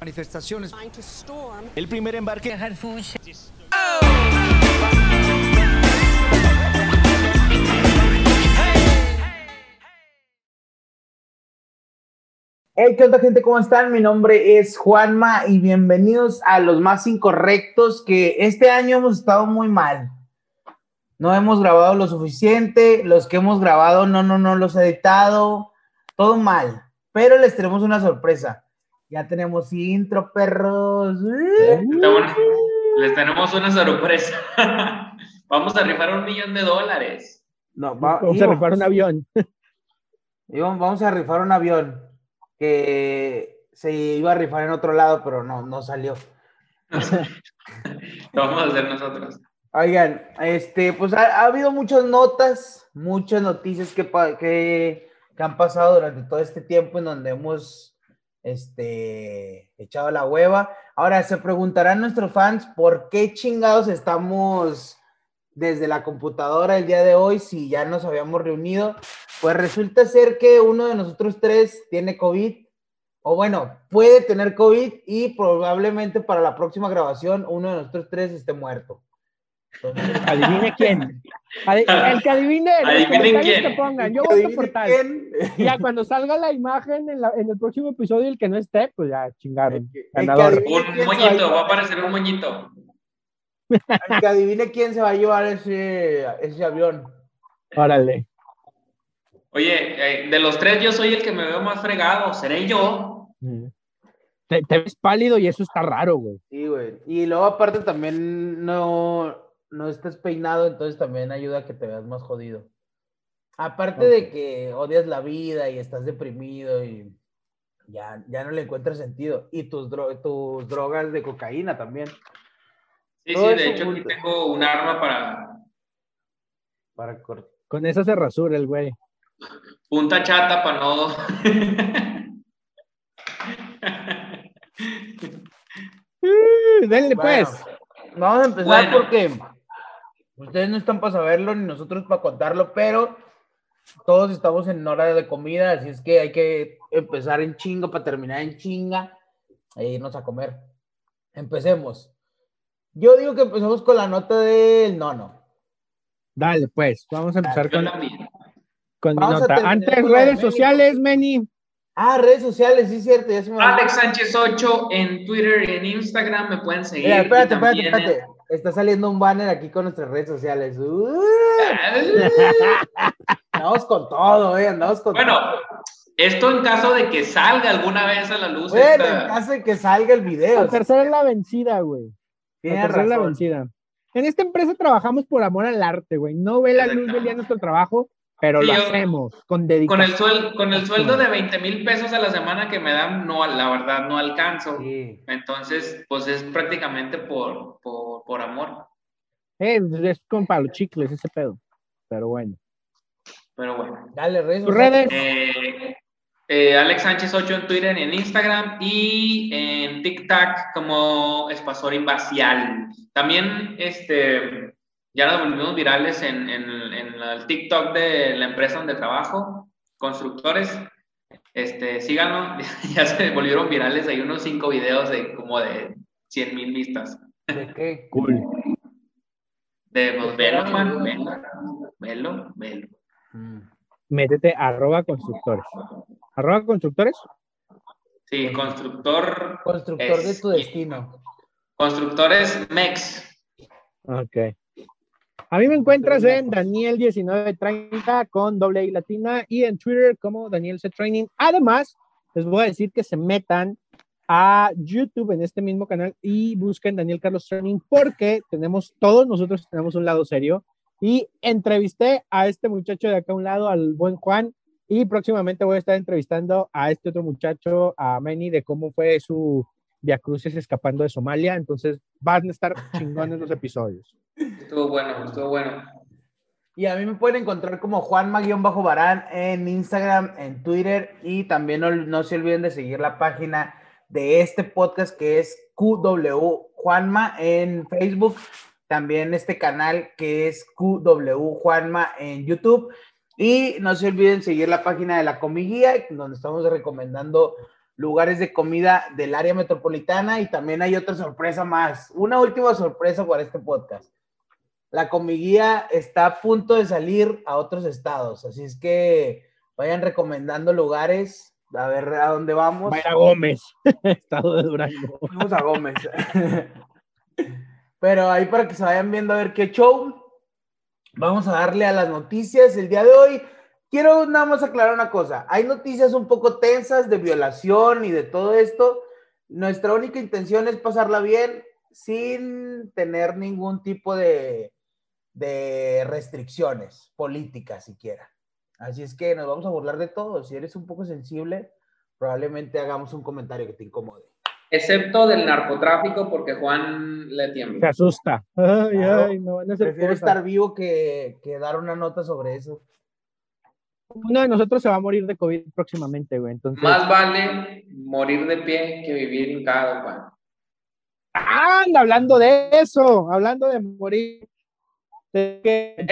Manifestaciones. El primer embarque. Hey, ¿qué onda gente? ¿Cómo están? Mi nombre es Juanma y bienvenidos a los más incorrectos que este año hemos estado muy mal. No hemos grabado lo suficiente, los que hemos grabado no, no, no los he editado, todo mal. Pero les tenemos una sorpresa. Ya tenemos intro, perros. Les tenemos una sorpresa. Vamos a rifar un millón de dólares. No, va- Vamos a rifar un avión. íbamos- vamos a rifar un avión que se iba a rifar en otro lado, pero no, no salió. Lo vamos a hacer nosotros. Oigan, este, pues ha, ha habido muchas notas, muchas noticias que, que han pasado durante todo este tiempo en donde hemos este, echado la hueva. Ahora se preguntarán nuestros fans por qué chingados estamos desde la computadora el día de hoy si ya nos habíamos reunido. Pues resulta ser que uno de nosotros tres tiene COVID, o bueno, puede tener COVID y probablemente para la próxima grabación uno de nosotros tres esté muerto. Adivine quién. Adi- el que adivine, los Adivinen quién. que pongan. Yo adivine voto por tal. quién. Ya cuando salga la imagen en, la- en el próximo episodio, el que no esté, pues ya chingaron. El el Ganador. Un moñito, va a aparecer un moñito. el que adivine quién se va a llevar ese, ese avión. Órale. Oye, eh, de los tres yo soy el que me veo más fregado. ¿Seré yo? Mm. Te, te ves pálido y eso está raro, güey. Sí, güey. Y luego aparte también no, no estás peinado, entonces también ayuda a que te veas más jodido. Aparte de que odias la vida y estás deprimido y ya, ya no le encuentras sentido. Y tus, dro- tus drogas de cocaína también. Sí, Todo sí, de hecho aquí tengo un arma para Para cort- Con esa se rasura el güey. punta chata para no. Denle Bueno, pues. Vamos a empezar Bueno. porque ustedes no están para saberlo ni nosotros para contarlo, pero todos estamos en hora de comida, así es que hay que empezar en chinga para terminar en chinga e irnos a comer. Empecemos. Yo digo que empecemos con la nota del nono. Dale pues. Vamos a empezar con, con mi Vamos nota. Antes, redes sociales, Meni. Ah, redes sociales, sí es cierto, ya se me. Alex Sánchez 8 en Twitter y en Instagram me pueden seguir. Mira, espérate, espérate, espérate. Está saliendo un banner aquí con nuestras redes sociales. Uh, andamos con todo, eh, andamos con Bueno, todo. esto en caso de que salga alguna vez a la luz. Bueno, esta- en caso de que salga el video. La tercera es la vencida, güey. La tercera es la vencida. En esta empresa trabajamos por amor al arte, güey. No ve la luz del día nuestro trabajo, pero Sí, lo yo- hacemos con con dedicación. el, suel- con el sueldo de 20 mil pesos a la semana que me dan, no, la verdad no alcanzo. Sí. Entonces, pues es prácticamente por, por, por amor. Eh, es con palo chicles ese pedo. Pero bueno. Pero bueno. Dale, redes redes. Eh, eh, Alex Sánchez 8 en Twitter y en Instagram y en TikTok como Espasor Invacial. También este, ya nos volvimos virales en, en, en el TikTok de la empresa donde trabajo, Constructores. Este, síganos, ya se volvieron virales, hay unos cinco videos de como de 100 mil vistas. ¿De qué? Cool. De pues, velo, man, velo, velo, velo. Mm. Métete arroba constructores. Arroba constructores. Sí, constructor. Constructor de tu destino. Constructores MEX. Ok. A mí me encuentras en Daniel1930 con doble I latina y en Twitter como Daniel C Training. Además, les voy a decir que se metan a YouTube en este mismo canal y busquen Daniel Carlos Training porque tenemos, todos nosotros tenemos un lado serio y entrevisté a este muchacho de acá a un lado, al buen Juan, y próximamente voy a estar entrevistando a este otro muchacho, a Manny, de cómo fue su Via Crucis escapando de Somalia. Entonces van a estar chingones los episodios. Estuvo bueno, estuvo bueno. Y a mí me pueden encontrar como Juanma-Barán en Instagram, en Twitter y también no, no se olviden de seguir la página de este podcast que es QW Juanma en Facebook, también este canal que es QW Juanma en YouTube y no se olviden seguir la página de la Comiguía donde estamos recomendando lugares de comida del área metropolitana y también hay otra sorpresa más, una última sorpresa para este podcast. La comiguía está a punto de salir a otros estados, así es que vayan recomendando lugares, a ver a dónde vamos. Vaya a Gómez, estado de Durango. Vamos a Gómez. Pero ahí para que se vayan viendo a ver qué show. Vamos a darle a las noticias el día de hoy. Quiero nada más aclarar una cosa. Hay noticias un poco tensas de violación y de todo esto. Nuestra única intención es pasarla bien sin tener ningún tipo de, de restricciones políticas siquiera. Así es que nos vamos a burlar de todo. Si eres un poco sensible, probablemente hagamos un comentario que te incomode. Excepto del narcotráfico, porque Juan le tiembla. Se asusta. Ay, Claro. ay, no van a hacer Prefiero cosas. estar vivo que, que dar una nota sobre eso. Uno de nosotros se va a morir de COVID próximamente, güey. Entonces, Más vale morir de pie que vivir hincado, Juan. anda hablando de eso, hablando de morir. Es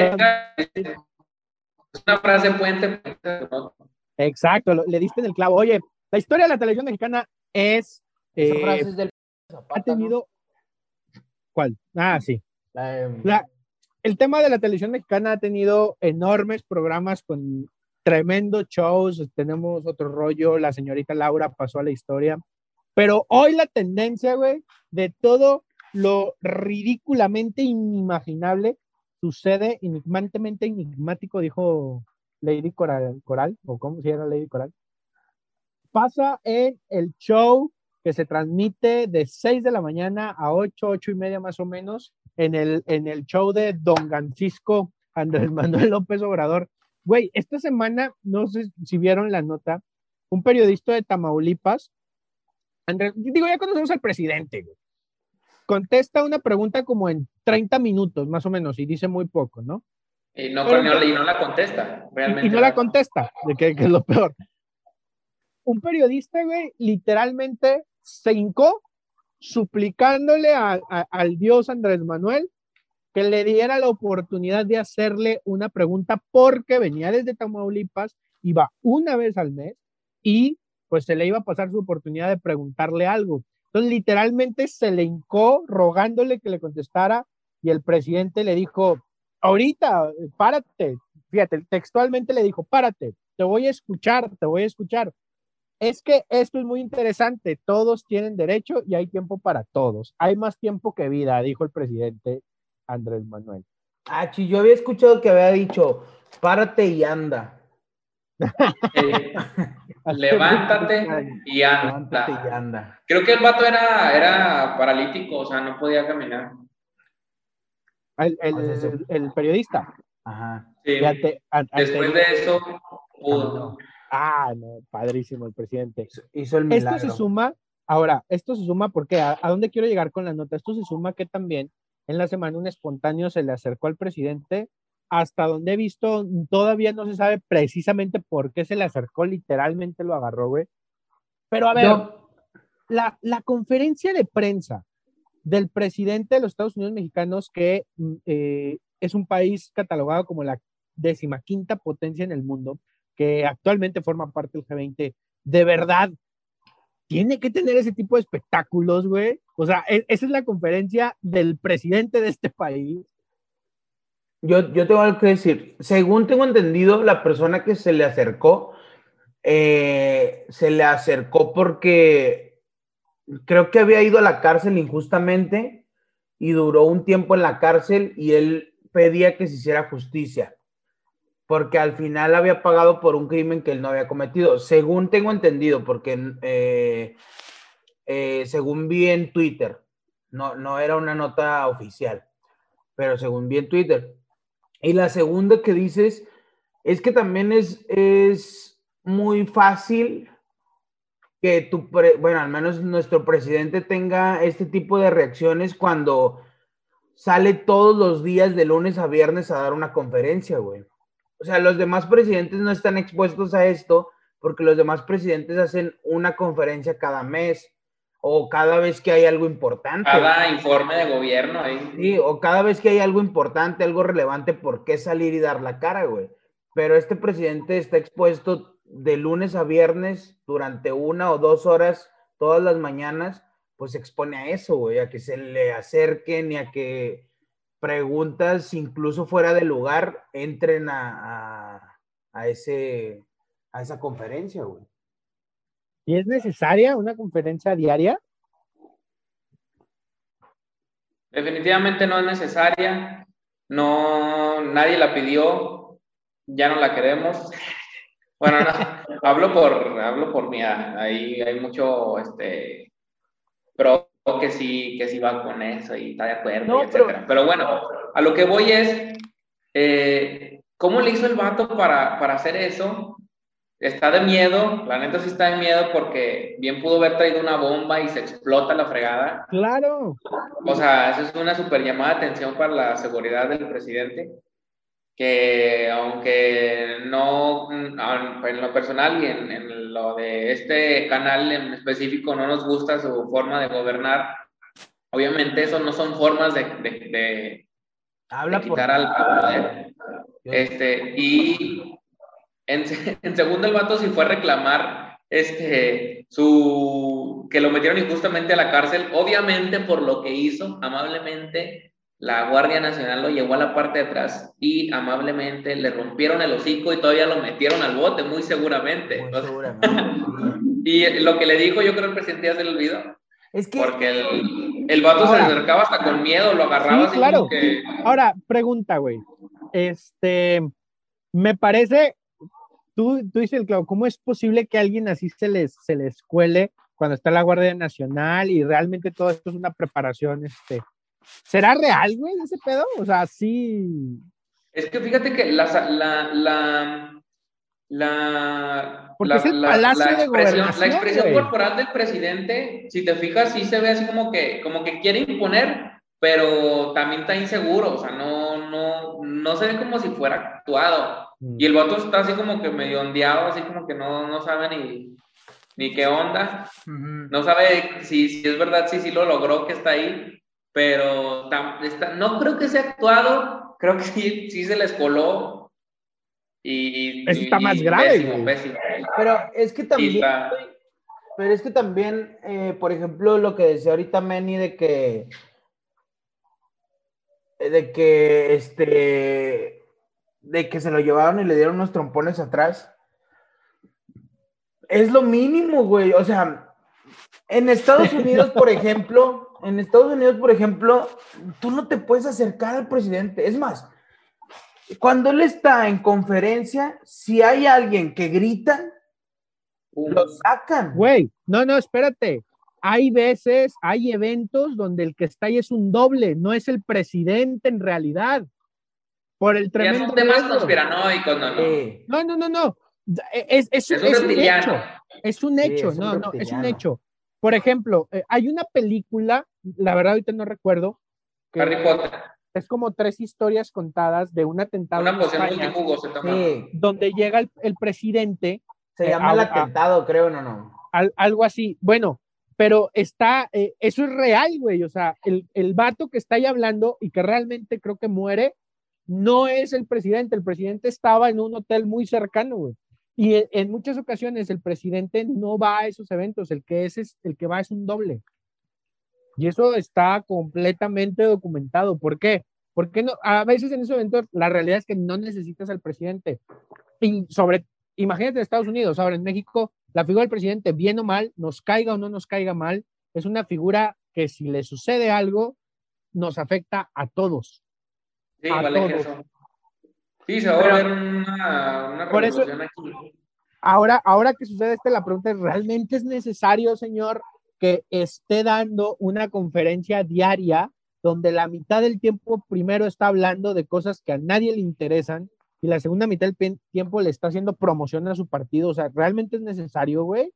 una frase puente. Exacto, le diste en el clavo. Oye, la historia de la televisión mexicana es. Eh, frase es del Zapata, ha ¿no? tenido. ¿Cuál? Ah, sí. La- el tema de la televisión mexicana ha tenido enormes programas con tremendos shows. Tenemos otro rollo. La señorita Laura pasó a la historia. Pero hoy la tendencia, güey, de todo lo ridículamente inimaginable sucede enigmantemente enigmático, dijo Lady Coral, Coral o cómo se llama Lady Coral. Pasa en el show que se transmite de 6 de la mañana a 8, 8 y media más o menos, en el, en el show de Don Francisco Andrés Manuel López Obrador. Güey, esta semana, no sé si vieron la nota, un periodista de Tamaulipas, Andrés, digo, ya conocemos al presidente. Contesta una pregunta como en 30 minutos, más o menos, y dice muy poco, ¿no? Y no, Pero- y no- y no la contesta. Realmente y no la contesta, de que, que es lo peor. Un periodista, güey, literalmente se hincó suplicándole a- a- al dios Andrés Manuel que le diera la oportunidad de hacerle una pregunta porque venía desde Tamaulipas, iba una vez al mes y pues se le iba a pasar su oportunidad de preguntarle algo. Entonces, literalmente se le hincó rogándole que le contestara y el presidente le dijo, ahorita, párate, fíjate, textualmente le dijo, párate, te voy a escuchar, te voy a escuchar. Es que esto es muy interesante, todos tienen derecho y hay tiempo para todos. Hay más tiempo que vida, dijo el presidente Andrés Manuel. Ah, yo había escuchado que había dicho, párate y anda. Eh, levántate y Levántate y anda. anda. Creo que el vato era, era paralítico, o sea, no podía caminar. El, el- O sea, se- el periodista. Ajá. Sí. Fíjate, an- Después ante- de eso, pudo. Ah, no, padrísimo el presidente. Hizo- el Esto milagro. se suma, ahora, esto se suma porque a, a dónde quiero llegar con la nota, esto se suma que también en la semana un espontáneo se le acercó al presidente, hasta donde he visto, todavía no se sabe precisamente por qué se le acercó, literalmente lo agarró, güey. Pero a ver, la, la conferencia de prensa del presidente de los Estados Unidos mexicanos, que mm, eh, es un país catalogado como la decimaquinta potencia en el mundo, que actualmente forma parte del G20, de verdad, tiene que tener ese tipo de espectáculos, güey. O sea, e- esa es la conferencia del presidente de este país. Yo, yo tengo algo que decir. Según tengo entendido, la persona que se le acercó, eh, se le acercó porque creo que había ido a la cárcel injustamente y duró un tiempo en la cárcel y él pedía que se hiciera justicia, porque al final había pagado por un crimen que él no había cometido, según tengo entendido, porque eh, eh, según vi en Twitter, no, no era una nota oficial, pero según vi en Twitter. Y la segunda que dices es que también es, es muy fácil que tu, pre- bueno, al menos nuestro presidente tenga este tipo de reacciones cuando sale todos los días de lunes a viernes a dar una conferencia, güey. O sea, los demás presidentes no están expuestos a esto porque los demás presidentes hacen una conferencia cada mes o cada vez que hay algo importante. Cada informe de gobierno ahí. Sí, o cada vez que hay algo importante, algo relevante, ¿por qué salir y dar la cara, güey? Pero este presidente está expuesto de lunes a viernes durante una o dos horas todas las mañanas, pues se expone a eso, güey, a que se le acerquen y a que preguntas incluso fuera de lugar entren a, a, a ese, a esa conferencia, güey. ¿Y es necesaria una conferencia diaria? Definitivamente no es necesaria. No, nadie la pidió. Ya no la queremos. Bueno, no, hablo por, hablo por mí. Ahí hay mucho, este, pro que sí, que sí va con eso y está de acuerdo, etcétera. Pero... bueno, a lo que voy es, eh, ¿cómo le hizo el vato para, para hacer eso? está de miedo, la neta sí está de miedo porque bien pudo haber traído una bomba y se explota la fregada. Claro. O sea, eso es una super llamada de atención para la seguridad del presidente, que aunque no, en lo personal y en, lo de este canal en específico no nos gusta su forma de gobernar, obviamente eso no son formas de, de, quitar al poder. Este, y En, segundo, el vato sí fue a reclamar este, su, que lo metieron injustamente a la cárcel, obviamente por lo que hizo, amablemente la Guardia Nacional lo llevó a la parte de atrás y amablemente le rompieron el hocico y todavía lo metieron al bote, muy seguramente. y lo que le dijo, yo creo el presidente ya se le olvidó. Es que... Porque el, el vato se acercaba hasta con miedo, lo agarraba sí, claro. Ahora, pregunta, güey. Este, me parece tú, tú dices, claro, ¿cómo es posible que alguien así se les, se les cuele cuando está la Guardia Nacional y realmente todo esto es una preparación, este, ¿será real, güey, ese pedo? O sea, sí. Es que fíjate que la, la, la, la, Porque es el palacio de expresión, la expresión corporal del presidente, si te fijas, sí se ve así como que, como que quiere imponer, pero también está inseguro, o sea, no, no, no se ve como si fuera actuado. Mm. Y el vato está así como que medio ondeado, así como que no, no sabe ni, ni qué onda. No sabe si, si es verdad, si sí lo logró que está ahí, pero está, no creo que sea actuado, creo que sí, sí se les coló. Y, está más grave. Pero es que también, pero es que también, eh, por ejemplo, lo que decía ahorita Manny de que de que este de que se lo llevaron y le dieron unos trompones atrás. Es lo mínimo, güey. O sea, en Estados Unidos, por ejemplo, en Estados Unidos, por ejemplo, tú no te puedes acercar al presidente. Es más, cuando él está en conferencia, si hay alguien que grita, lo sacan. Güey, no, no, espérate hay veces, hay eventos donde el que está ahí es un doble, no es el presidente en realidad. Por el tremendo. son temas conspiranoicos, no, no. No, no, no, no. Es, es, un, es un, hecho. Es un hecho, no, no, es un hecho. Por ejemplo, eh, hay una película, la verdad ahorita no recuerdo. Harry Potter. Es como tres historias contadas de un atentado. Una poción multijugo se Donde llega el, presidente. Se llama el atentado, creo, no, no. algo así. Bueno, pero está, eh, eso es real, güey, o sea, el, el vato que está ahí hablando y que realmente creo que muere, no es el presidente, el presidente estaba en un hotel muy cercano, güey. Y en, muchas ocasiones el presidente no va a esos eventos, el que es, es, el que va es un doble. Y eso está completamente documentado. ¿Por qué? Porque no, a veces en esos eventos la realidad es que no necesitas al presidente. Y sobre, imagínate en Estados Unidos, ahora en México la figura del presidente, bien o mal, nos caiga o no nos caiga mal, es una figura que si le sucede algo, nos afecta a todos. Sí, vale Eso. Sí, se va a ver una, una por eso, aquí. Ahora, ahora que sucede esto, la pregunta es, ¿realmente es necesario, señor, que esté dando una conferencia diaria donde la mitad del tiempo primero está hablando de cosas que a nadie le interesan y la segunda mitad del tiempo le está haciendo promoción a su partido. O sea, ¿realmente es necesario, güey?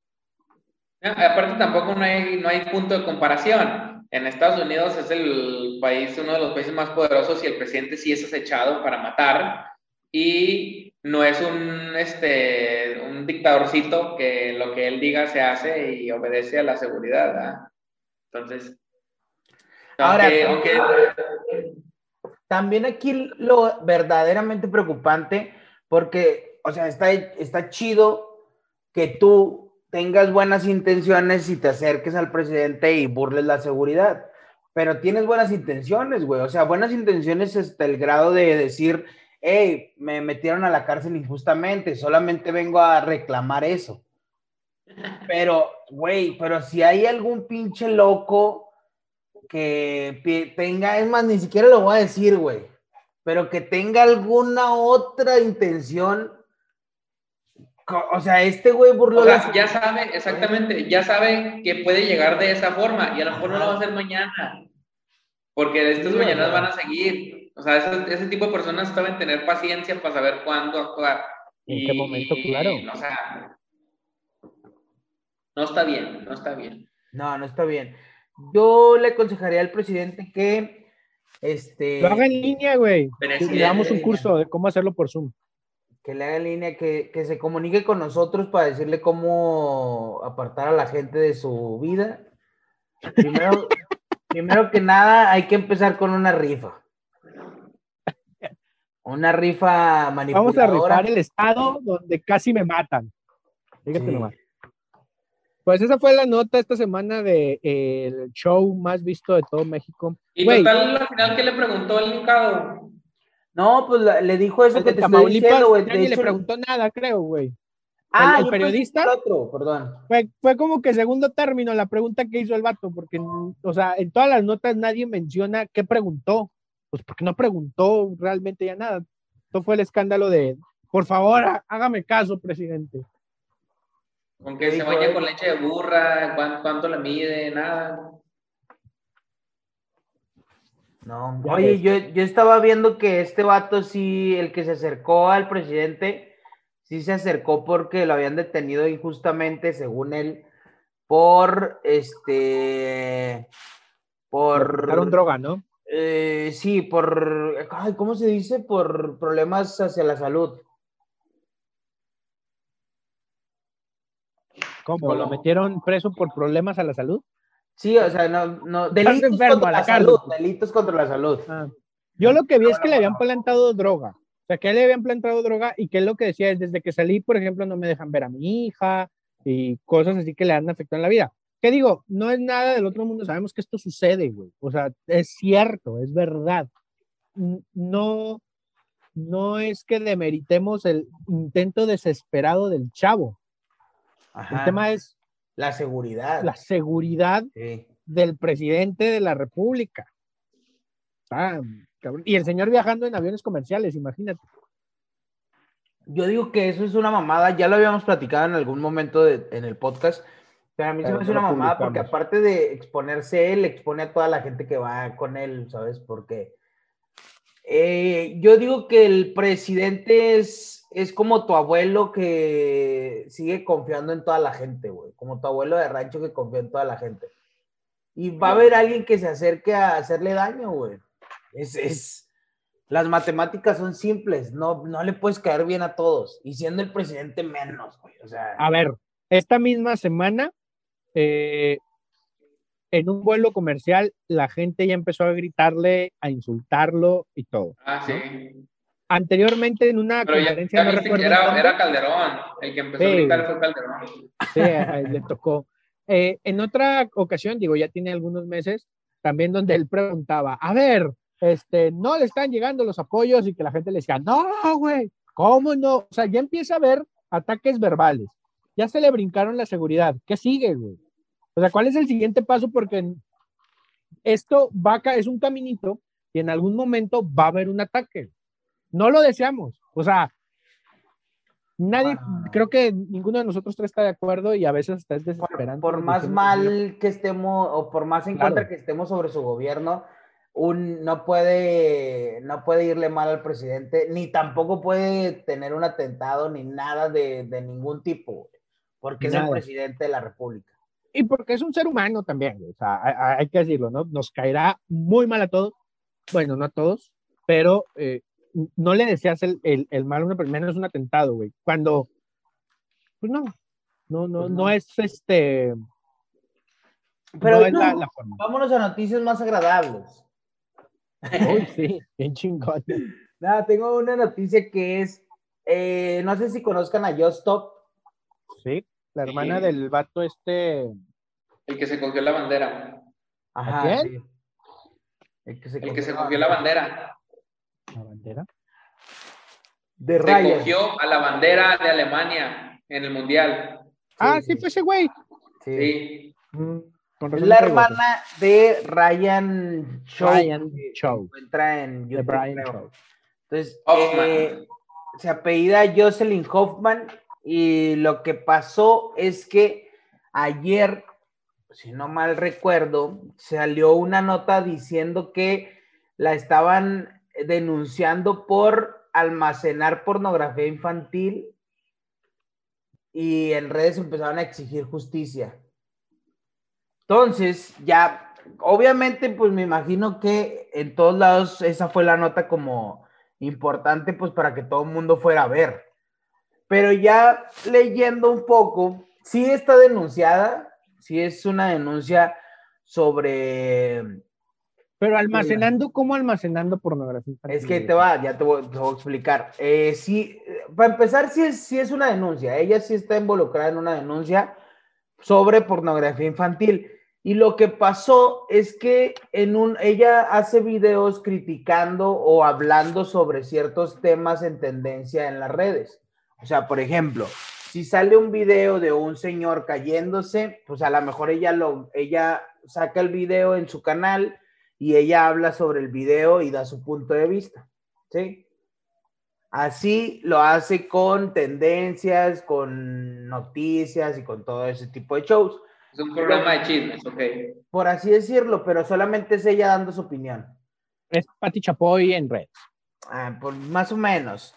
aparte tampoco no hay, no hay punto de comparación. En Estados Unidos es el país, uno de los países más poderosos y el presidente sí es acechado para matar y no es un, este, un dictadorcito que lo que él diga se hace y obedece a la seguridad. Entonces, Ahora, aunque, también aquí lo verdaderamente preocupante, porque, o sea, está, está chido que tú tengas buenas intenciones y te acerques al presidente y burles la seguridad. Pero tienes buenas intenciones, güey. O sea, buenas intenciones hasta el grado de decir, hey, me metieron a la cárcel injustamente, solamente vengo a reclamar eso. Pero, güey, pero si hay algún pinche loco que tenga, es más, ni siquiera lo voy a decir, güey, pero que tenga alguna otra intención. O sea, este güey burló. O sea, ya sabe, exactamente, ya sabe que puede llegar de esa forma y a lo mejor no lo va a hacer mañana. Porque estas mañanas van a seguir. O sea, ese, ese, tipo de personas saben tener paciencia para saber cuándo actuar. ¿En qué momento, claro? o sea, no está bien, no está bien. No, no está bien. Yo le aconsejaría al presidente que este. Lo haga en línea, güey. Le damos un curso de cómo hacerlo por Zoom. Que le haga en línea, que, que se comunique con nosotros para decirle cómo apartar a la gente de su vida. Primero, primero que nada, hay que empezar con una rifa. Una rifa manipuladora. Vamos a rifar el estado donde casi me matan. Fíjate nomás. Pues esa fue la nota esta semana del de, el show más visto de todo México. ¿Y total, al final qué le preguntó el Lucado? No, pues le dijo eso que te estoy diciendo, güey. Nadie le preguntó nada, creo, güey. Ah, el, periodista. Otro, perdón. Fue, fue como que segundo término la pregunta que hizo el vato, porque, o sea, en todas las notas nadie menciona qué preguntó. Pues porque no preguntó realmente ya nada. Esto fue el escándalo de, por favor, hágame caso, presidente. Con que se bañe con leche de burra, ¿cuánto, le mide? Nada. No, oye, yo, yo estaba viendo que este vato sí, el que se acercó al presidente, sí se acercó porque lo habían detenido injustamente, según él, por este, por... un droga, ¿no? Eh, sí, por, ay, ¿cómo se dice? Por problemas hacia la salud. ¿Cómo? ¿Lo metieron preso por problemas a la salud? Sí, o sea, no, no, delitos contra la, salud, delitos contra la salud. Ah. Yo lo que vi es que le habían plantado droga, o sea, que le habían plantado droga y que es lo que decía es, desde que salí, por ejemplo, no me dejan ver a mi hija y cosas así que le han afectado en la vida. ¿Qué digo? No es nada del otro mundo, sabemos que esto sucede, güey. O sea, es cierto, es verdad. No, no es que demeritemos el intento desesperado del chavo. El tema es la seguridad. La seguridad del presidente de la República. y el señor viajando en aviones comerciales, imagínate. Yo digo que eso es una mamada, ya lo habíamos platicado en algún momento en el podcast, pero a mí se me hace una mamada porque aparte de exponerse él, expone a toda la gente que va con él, ¿sabes? Porque eh, yo digo que el presidente es, es como tu abuelo que sigue confiando en toda la gente, güey. Como tu abuelo de rancho que confía en toda la gente. Y va a haber alguien que se acerque a hacerle daño, güey. Es, es, las matemáticas son simples, no, no le puedes caer bien a todos. Y siendo el presidente menos, güey. O sea. A ver, esta misma semana eh, en un vuelo comercial la gente ya empezó a gritarle, a insultarlo y todo. Ah, sí. Anteriormente en una conferencia no recuerdo era, Calderón, el que empezó a gritar fue Calderón. Sí, le tocó. Eh, en otra ocasión, digo, ya tiene algunos meses, también donde él preguntaba, a ver, este, no le están llegando los apoyos y que la gente le decía, no, güey, ¿cómo no? O sea, ya empieza a haber ataques verbales. Ya se le brincaron la seguridad. ¿Qué sigue, güey? O sea, ¿cuál es el siguiente paso? Porque esto va a, es un caminito y en algún momento va a haber un ataque. No lo deseamos. O sea, nadie, creo que ninguno de nosotros tres está de acuerdo y a veces está desesperante. Por, más mal que estemos o por más en contra que estemos sobre su gobierno, un, no, puede, no puede irle mal al presidente, ni tampoco puede tener un atentado ni nada de, de ningún tipo, porque es el presidente de la República y porque es un ser humano también, o sea, hay, que decirlo, ¿no? Nos caerá muy mal a todos, bueno, no a todos, pero eh, no le deseas el, el, el mal a una persona, es un atentado, güey. Cuando, pues no, no, no, pues no. es este. Pero no es la, forma. vámonos a noticias más agradables. Uy, sí, bien chingón. Nada, tengo una noticia que es, eh, no sé si conozcan a Just Stop. Sí. La hermana del vato este. El que se cogió la bandera. Ajá, quién? sí. El que se, El que se cogió la bandera. La bandera. De Se Ryan. cogió a la bandera de Alemania en el Mundial. ah, sí. sí, fue ese güey. Sí. Sí. Mm, la hermana de Ryan Show. Ryan Show. se encuentra en De YouTube, Brian creo. Show. Entonces, Hoffman. eh, se apellida Jocelyn Hoffman y lo que pasó es que ayer, si no mal recuerdo, salió una nota diciendo que la estaban denunciando por almacenar pornografía infantil y en redes empezaron a exigir justicia. Entonces, ya, obviamente, pues me imagino que en todos lados esa fue la nota como importante, pues para que todo el mundo fuera a ver. Pero ya leyendo un poco, sí está denunciada, sí es una denuncia sobre... Pero almacenando, ¿cómo almacenando pornografía infantil? Es que te va, ya te voy, te voy a explicar. Eh, sí, para empezar, sí es, sí es una denuncia. Ella sí está involucrada en una denuncia sobre pornografía infantil. Y lo que pasó es que en un, ella hace videos criticando o hablando sobre ciertos temas en tendencia en las redes. O sea, por ejemplo, si sale un video de un señor cayéndose, pues a lo mejor ella lo, ella saca el video en su canal y ella habla sobre el video y da su punto de vista, ¿sí? Así lo hace con tendencias, con noticias y con todo ese tipo de shows, Es un programa de chismes, ok. por así decirlo, pero solamente es ella dando su opinión. Es Pati Chapoy en red. Ah, por más o menos.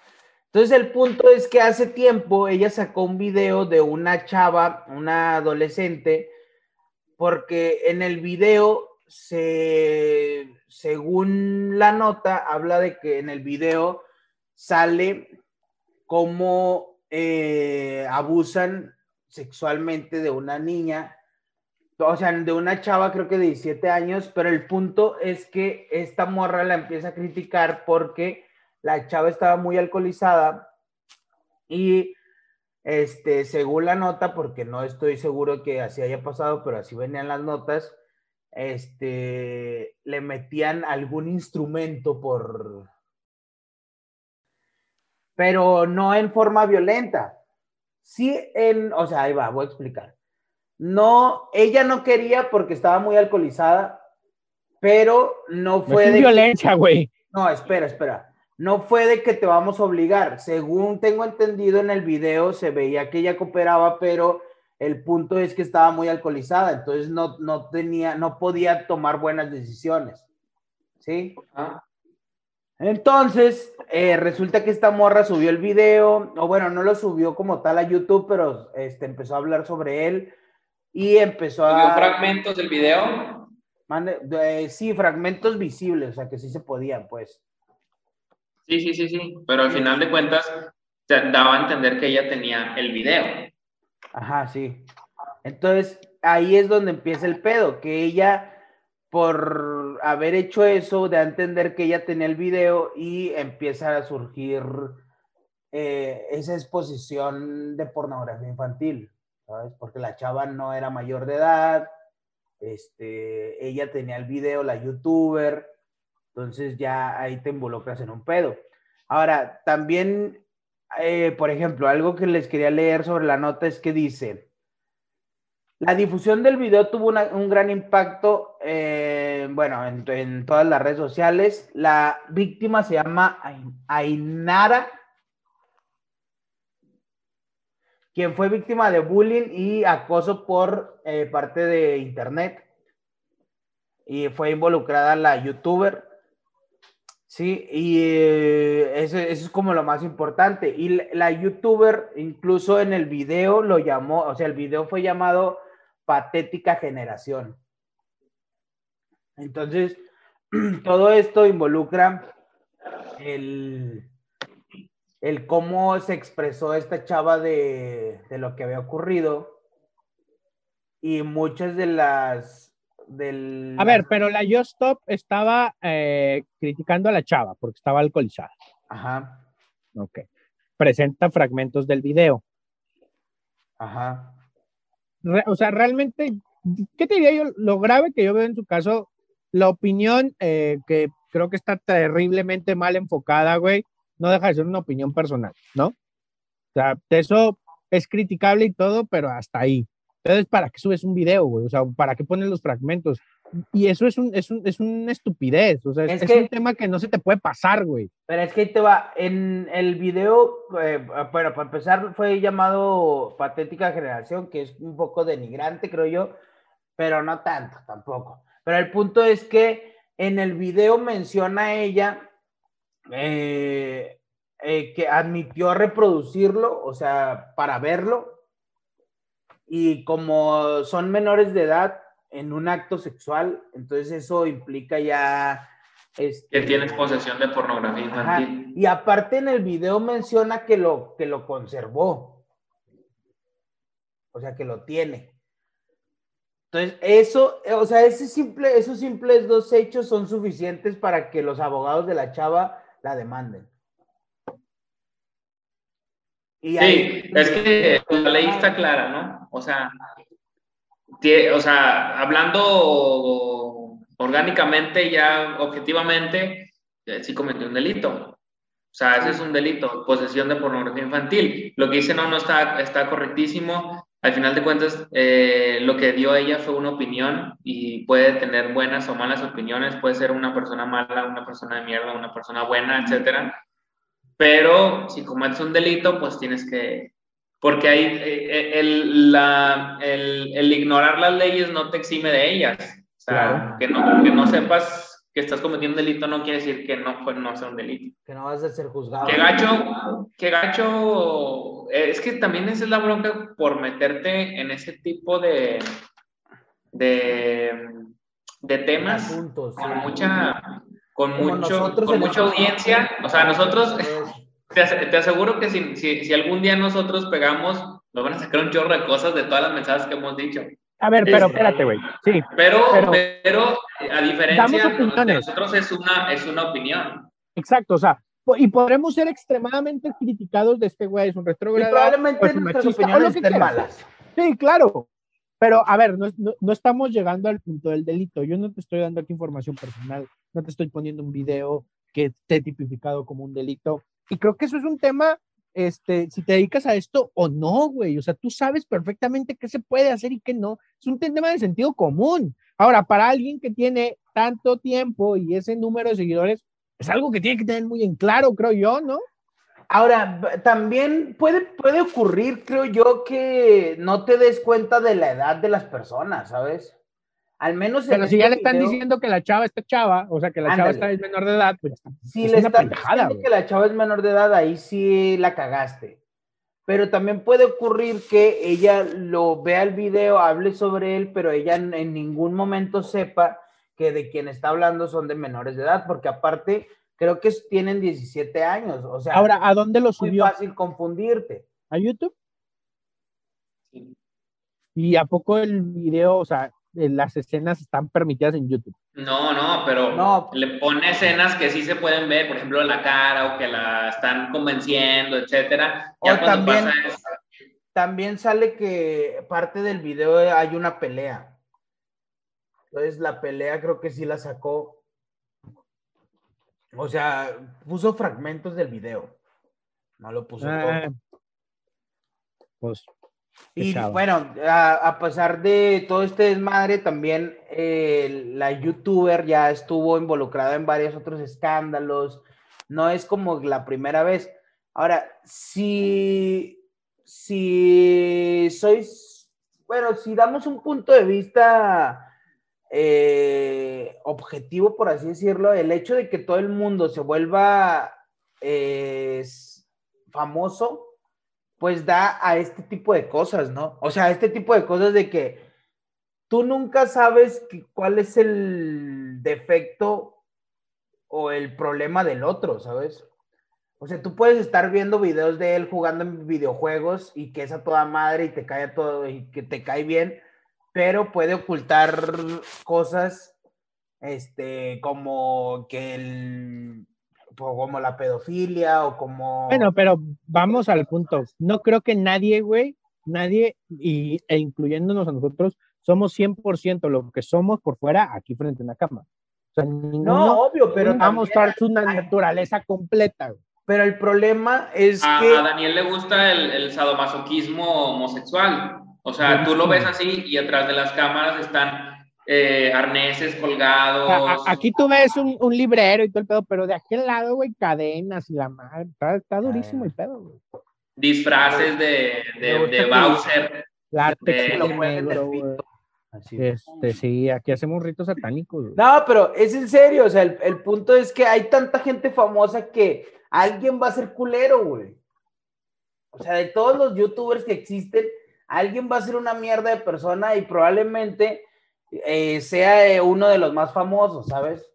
Entonces el punto es que hace tiempo ella sacó un video de una chava, una adolescente, porque en el video se, según la nota, habla de que en el video sale cómo eh, abusan sexualmente de una niña, o sea, de una chava creo que de 17 años, pero el punto es que esta morra la empieza a criticar porque la chava estaba muy alcoholizada y este, según la nota, porque no estoy seguro que así haya pasado, pero así venían las notas, este, le metían algún instrumento por, pero no en forma violenta. Sí en, o sea, ahí va, voy a explicar. No, ella no quería porque estaba muy alcoholizada, pero no No fue es de violencia, güey. no, espera, espera. No fue de que te vamos a obligar. Según tengo entendido en el video, se veía que ella cooperaba, pero el punto es que estaba muy alcoholizada, entonces no, no tenía, no podía tomar buenas decisiones. ¿Sí? Ah, Entonces, eh, resulta que esta morra subió el video, o bueno, no lo subió como tal a YouTube, pero este, empezó a hablar sobre él y empezó ¿Subió a... fragmentos del video? Mande- eh, sí, fragmentos visibles, o sea, que sí se podían, pues. Sí, sí, sí, sí. Pero al final de cuentas, daba a entender que ella tenía el video. Ajá, sí. Entonces, ahí es donde empieza el pedo, que ella, por haber hecho eso, a entender que ella tenía el video y empieza a surgir eh, esa exposición de pornografía infantil, ¿sabes? Porque la chava no era mayor de edad, este, ella tenía el video, la youtuber, entonces ya ahí te involucras en un pedo. Ahora, también eh, por ejemplo, algo que les quería leer sobre la nota es que dice, la difusión del video tuvo un gran impacto, eh, bueno, en, todas las redes sociales. La víctima se llama Ain- Ainara, quien fue víctima de bullying y acoso por eh, parte de internet. Y fue involucrada la youtuber. Sí, y eh, eso, es como lo más importante. Y la, la youtuber, incluso en el video, lo llamó, o sea, el video fue llamado Patética Generación. Entonces, todo esto involucra el, el cómo se expresó esta chava de, de lo que había ocurrido. Y muchas de las... Del, A ver, pero la Yo Stop estaba eh, criticando a la chava porque estaba alcoholizada. Ajá, Ok. Presenta fragmentos del video. ajá. o sea, realmente, ¿qué te diría yo? Lo grave que yo veo en su caso, la opinión eh, que creo que está terriblemente mal enfocada, güey, no deja de ser una opinión personal, ¿no? O sea, eso es criticable y todo, pero hasta ahí. Entonces, ¿para qué subes un video, güey? O sea, ¿para qué pones los fragmentos? Y eso es, un, es, un, es una estupidez, o sea, es, un tema que no se te puede pasar, güey. Pero es que ahí te va, en el video, eh, bueno, para empezar fue llamado Patética Generación, que es un poco denigrante, creo yo, pero no tanto tampoco. Pero el punto es que en el video menciona ella eh, eh, que admitió reproducirlo, o sea, para verlo, y como son menores de edad en un acto sexual, entonces eso implica ya... Este, que tienes posesión de pornografía infantil. Y aparte en el video menciona que lo, que lo conservó. O sea, que lo tiene. Entonces, eso, o sea, ese simple, esos simples dos hechos son suficientes para que los abogados de la chava la demanden. Sí, es que la ley está clara, ¿no? O sea, o sea, hablando orgánicamente, ya objetivamente, eh, sí cometió un delito. O sea, ese es un delito, posesión de pornografía infantil. Lo que dice no, no está, está correctísimo. Al final de cuentas, eh, lo que dio ella fue una opinión y puede tener buenas o malas opiniones, puede ser una persona mala, una persona de mierda, una persona buena, etcétera. Pero si cometes un delito, pues tienes que... Porque hay, eh, el, la, el, el, ignorar las leyes no te exime de ellas. O sea, que, no, que no sepas que estás cometiendo un delito no quiere decir que no, pues, no sea un delito. Que no vas a ser juzgado. Que gacho, que gacho, es que también esa es la bronca por meterte en ese tipo de, de, de temas con mucha con, mucho, con mucha audiencia. O sea, nosotros, te, te aseguro que si, si, si, algún día nosotros pegamos, nos van a sacar un chorro de cosas de todas las mensajes que hemos dicho. A ver, pero espérate, güey. Sí. Pero, pero, a diferencia de nosotros es una, es una opinión. Exacto, o sea, y podremos ser extremadamente criticados de este güey, es un retrógrado. Probablemente nuestras opiniones estén malas. Sí, claro. Pero, a ver, no, no, estamos llegando al punto del delito. Yo no te estoy dando aquí información personal, no te estoy poniendo un video que esté tipificado como un delito. Y creo que eso es un tema, este, si te dedicas a esto o no, güey. O sea, tú sabes perfectamente qué se puede hacer y qué no. Es un tema de sentido común. Ahora, para alguien que tiene tanto tiempo y ese número de seguidores, es algo que tiene que tener muy en claro, creo yo, ¿no? Ahora, también puede, puede ocurrir, creo yo, que no te des cuenta de la edad de las personas, ¿sabes? Al menos Pero si ya este le están diciendo que la chava está chava, o sea, que la chava está es menor de edad, pues si le están diciendo que la chava es menor de edad, ahí sí la cagaste. Pero también puede ocurrir que ella lo vea el video, hable sobre él, pero ella en, en ningún momento sepa que de quien está hablando son de menores de edad, porque aparte creo que tienen 17 años. O sea, ahora, ¿a dónde lo subió? Es muy fácil confundirte. ¿A YouTube? Sí. ¿Y a poco el video, o sea, las escenas están permitidas en YouTube? No, no, pero no. le pone escenas que sí se pueden ver, por ejemplo, la cara o que la están convenciendo, etcétera. Ya también, también sale que parte del video hay una pelea. Entonces la pelea creo que sí la sacó o sea, puso fragmentos del video. No lo puso ah, todo. Pues. Y bueno, a, pesar de todo este desmadre, también eh, la youtuber ya estuvo involucrada en varios otros escándalos. No es como la primera vez. Ahora, si, si sois, bueno, si damos un punto de vista eh, objetivo, por así decirlo, el hecho de que todo el mundo se vuelva eh, famoso, pues da a este tipo de cosas, ¿no? O sea, este tipo de cosas de que tú nunca sabes cuál es el defecto o el problema del otro, ¿sabes? O sea, tú puedes estar viendo videos de él jugando en videojuegos y que es a toda madre y te cae todo y que te cae bien, pero puede ocultar cosas este, como que el, como la pedofilia o como... Bueno, pero vamos al punto. No creo que nadie, güey, nadie, y, e incluyéndonos a nosotros, somos 100% lo que somos por fuera aquí frente a una cámara. O sea, ninguno No, obvio, pero va a mostrar su naturaleza completa. güey. Pero el problema es A, que a Daniel le gusta el, el sadomasoquismo homosexual. O sea, tú lo ves así y atrás de las cámaras están eh, arneses O colgados. sea, a- aquí tú ves un, un librero y todo el pedo, pero de aquel lado, güey, cadenas y la madre. Está, está durísimo el pedo, güey. disfraces de, de, de Bowser. Látex negro, güey. Este, sí, aquí hacemos ritos satánicos. güey. No, pero es en serio, o sea, el, el punto es que hay tanta gente famosa que alguien va a ser culero, güey. O sea, de todos los youtubers que existen, alguien va a ser una mierda de persona y probablemente eh, sea uno de los más famosos, ¿sabes?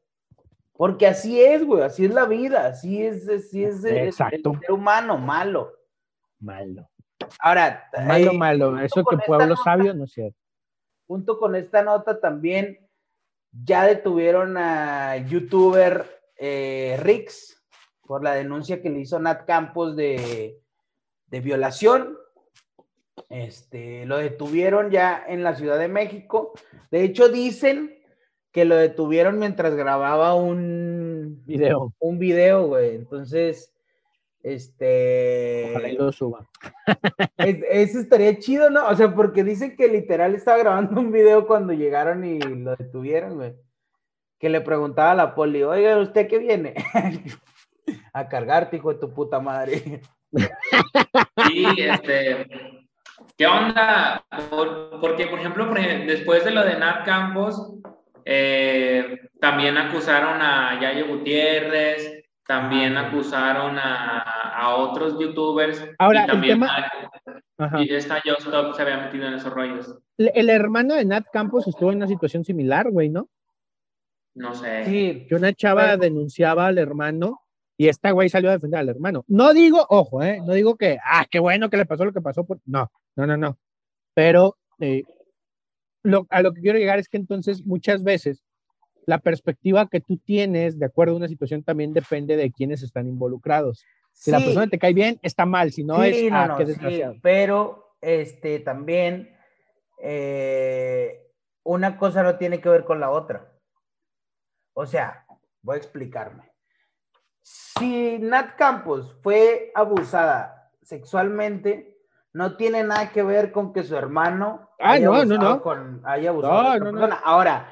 Porque así es, güey, así es la vida, así es, así es el, el ser humano, malo. Malo. Ahora, Malo, eh, malo. Eso que pueblo sabio no es cierto. junto con esta nota también ya detuvieron a youtuber eh, Rix por la denuncia que le hizo Nat Campos de, de violación. Este, lo detuvieron ya en la Ciudad de México. De hecho, dicen que lo detuvieron mientras grababa un Video. un video, güey. Entonces, este. Ojalá y lo suba. Es- eso estaría chido, ¿no? O sea, porque dicen que literal estaba grabando un video cuando llegaron y lo detuvieron, güey. Que le preguntaba a la poli, oiga, ¿usted qué viene? a cargarte, hijo de tu puta madre. Sí, este, ¿qué onda? Por- porque, por ejemplo, por después de lo de Nat Campos, eh, también acusaron a Yayo Gutiérrez, también Ah, acusaron a, a otros youtubers. Ahora, y el también tema- a- Ajá. y esta Just Stop se había metido en esos rollos. El, el hermano de Nat Campos estuvo en una situación similar, güey, ¿no? No sé. Sí, Que una chava Bueno. denunciaba al hermano y esta güey salió a defender al hermano. No digo, ojo, ¿eh? No digo que, ah, qué bueno que le pasó lo que pasó. por- No, no, no, no. Pero eh, lo, a lo que quiero llegar es que entonces muchas veces la perspectiva que tú tienes de acuerdo a una situación también depende de quiénes están involucrados. Si la sí. persona te cae bien, está mal. Si no Sí, es, no, ah, no, qué sí, desgraciado. pero este también eh, una cosa no tiene que ver con la otra. O sea, voy a explicarme. Si Nat Campos fue abusada sexualmente, no tiene nada que ver con que su hermano Ah, haya no, abusado no. con- haya abusado persona. Ahora,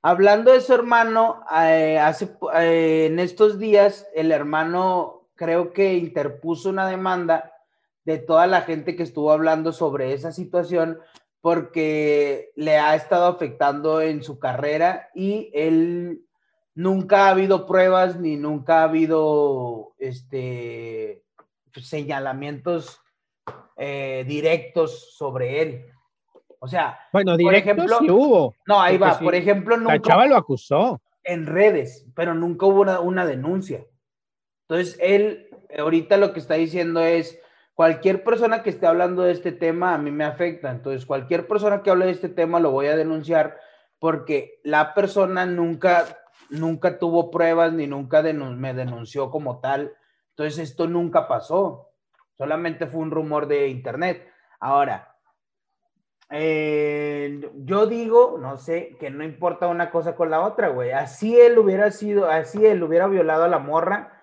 hablando de su hermano, eh, hace, eh, en estos días el hermano creo que interpuso una demanda de toda la gente que estuvo hablando sobre esa situación porque le ha estado afectando en su carrera y él nunca ha habido pruebas ni nunca ha habido este señalamientos eh, directos sobre él. O sea, Bueno, directo ejemplo, sí hubo. no, ahí va. sí, Por ejemplo, La nunca chava lo acusó. en redes, pero nunca hubo una, una denuncia. Entonces, él ahorita lo que está diciendo es, cualquier persona que esté hablando de este tema a mí me afecta. Entonces, cualquier persona que hable de este tema lo voy a denunciar porque la persona nunca, nunca tuvo pruebas ni nunca me denunció como tal. Entonces, esto nunca pasó. Solamente fue un rumor de internet. Ahora, eh, yo digo, no sé, que no importa una cosa con la otra, güey. Así él hubiera sido, así él hubiera violado a la morra,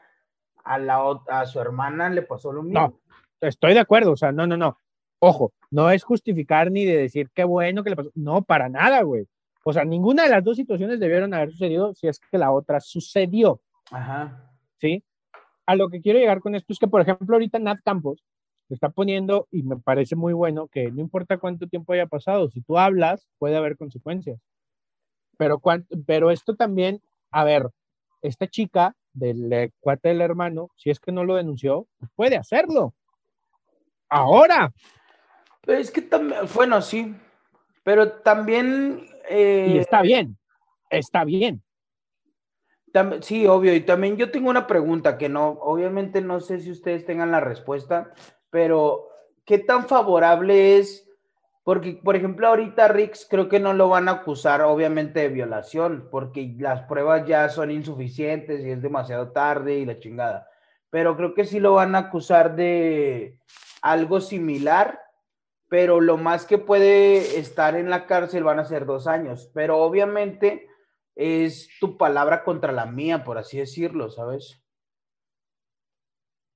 a, la, a su hermana le pasó lo mismo. No, estoy de acuerdo, o sea, no, no, no. Ojo, no es justificar ni de decir qué bueno que le pasó. No, para nada, güey. O sea, ninguna de las dos situaciones debieron haber sucedido si es que la otra sucedió, Ajá. ¿sí? A lo que quiero llegar con esto es que, por ejemplo, ahorita Nat Campos se está poniendo, y me parece muy bueno, que no importa cuánto tiempo haya pasado, si tú hablas, puede haber consecuencias. Pero, pero esto también, a ver, esta chica del eh, cuate del hermano, si es que no lo denunció, pues puede hacerlo. Ahora. Pero es que también, bueno, sí, pero también... eh, Y está bien, está bien. sí, obvio, y también yo tengo una pregunta que no, obviamente no sé si ustedes tengan la respuesta, pero ¿qué tan favorable es? Porque, por ejemplo, ahorita Rix creo que no lo van a acusar, obviamente, de violación, porque las pruebas ya son insuficientes y es demasiado tarde y la chingada. Pero creo que sí lo van a acusar de algo similar, pero lo más que puede estar en la cárcel van a ser dos años, pero obviamente es tu palabra contra la mía, por así decirlo, ¿sabes?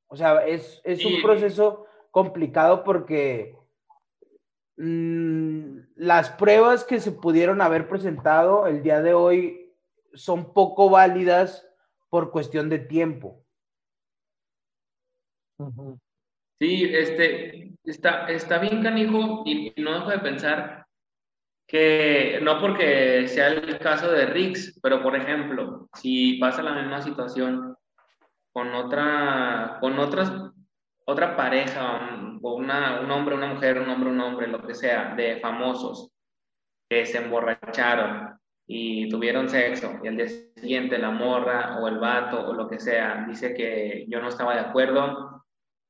O sea, es, es un proceso complicado porque mm, las pruebas que se pudieron haber presentado el día de hoy son poco válidas por cuestión de tiempo. Ujú. Sí, este, está, está bien canijo y, no dejo de pensar que no porque sea el caso de Rix, pero por ejemplo, si pasa la misma situación con otra, con otras, otra pareja, o una, un hombre, una mujer, un hombre, un hombre, lo que sea, de famosos que se emborracharon y tuvieron sexo y al día siguiente la morra o el vato o lo que sea dice que yo no estaba de acuerdo,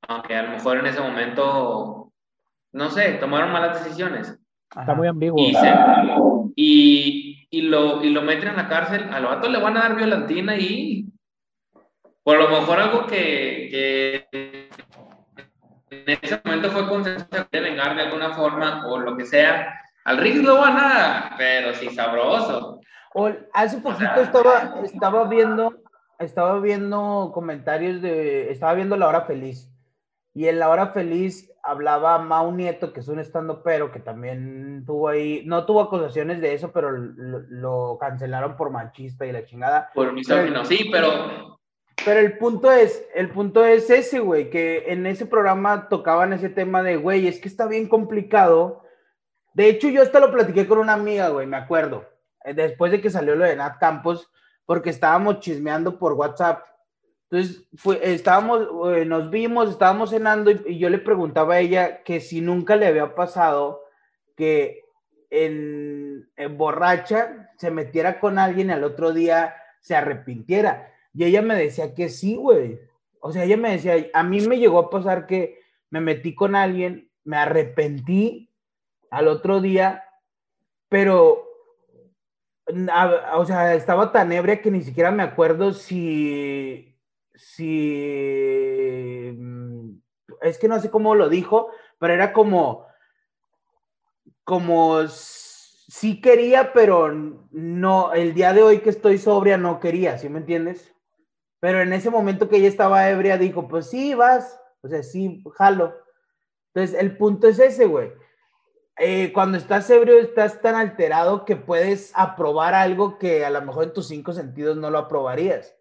aunque a lo mejor en ese momento, no sé, tomaron malas decisiones Está muy ambiguo. y, se- y, y lo, y lo meten en la cárcel, al vato le van a dar violentina y por lo mejor algo que, que en ese momento fue consensuado de vengar de alguna forma o lo que sea. Al Riggs lo van a, pero sí sabroso. O hace poquito estaba, estaba viendo, estaba viendo comentarios de, estaba viendo La Hora Feliz. Y en La Hora Feliz hablaba Mau Nieto, que es un estando pero que también tuvo ahí, no tuvo acusaciones de eso, pero lo, lo cancelaron por machista y la chingada. Por misógino, sí, pero Pero el punto es, el punto es ese, güey, que en ese programa tocaban ese tema de, güey, es que está bien complicado. De hecho, yo hasta lo platiqué con una amiga, güey, me acuerdo, eh, después de que salió lo de Nat Campos, porque estábamos chismeando por WhatsApp. Entonces, fue, estábamos, eh, nos vimos, estábamos cenando y, yo le preguntaba a ella que si nunca le había pasado que en, en borracha se metiera con alguien y al otro día se arrepintiera. Y ella me decía que sí, güey. O sea, ella me decía, a mí me llegó a pasar que me metí con alguien, me arrepentí al otro día, pero, o sea, estaba tan ebria que ni siquiera me acuerdo si, si, mm, es que no sé cómo lo dijo, pero era como, como sí quería, pero no, el día de hoy que estoy sobria no quería, ¿sí me entiendes? Pero en ese momento que ella estaba ebria, dijo, pues sí, vas, o sea, sí, jalo. Entonces, el punto es ese, güey. Eh, cuando estás ebrio, estás tan alterado que puedes aprobar algo que a lo mejor en tus cinco sentidos no lo aprobarías.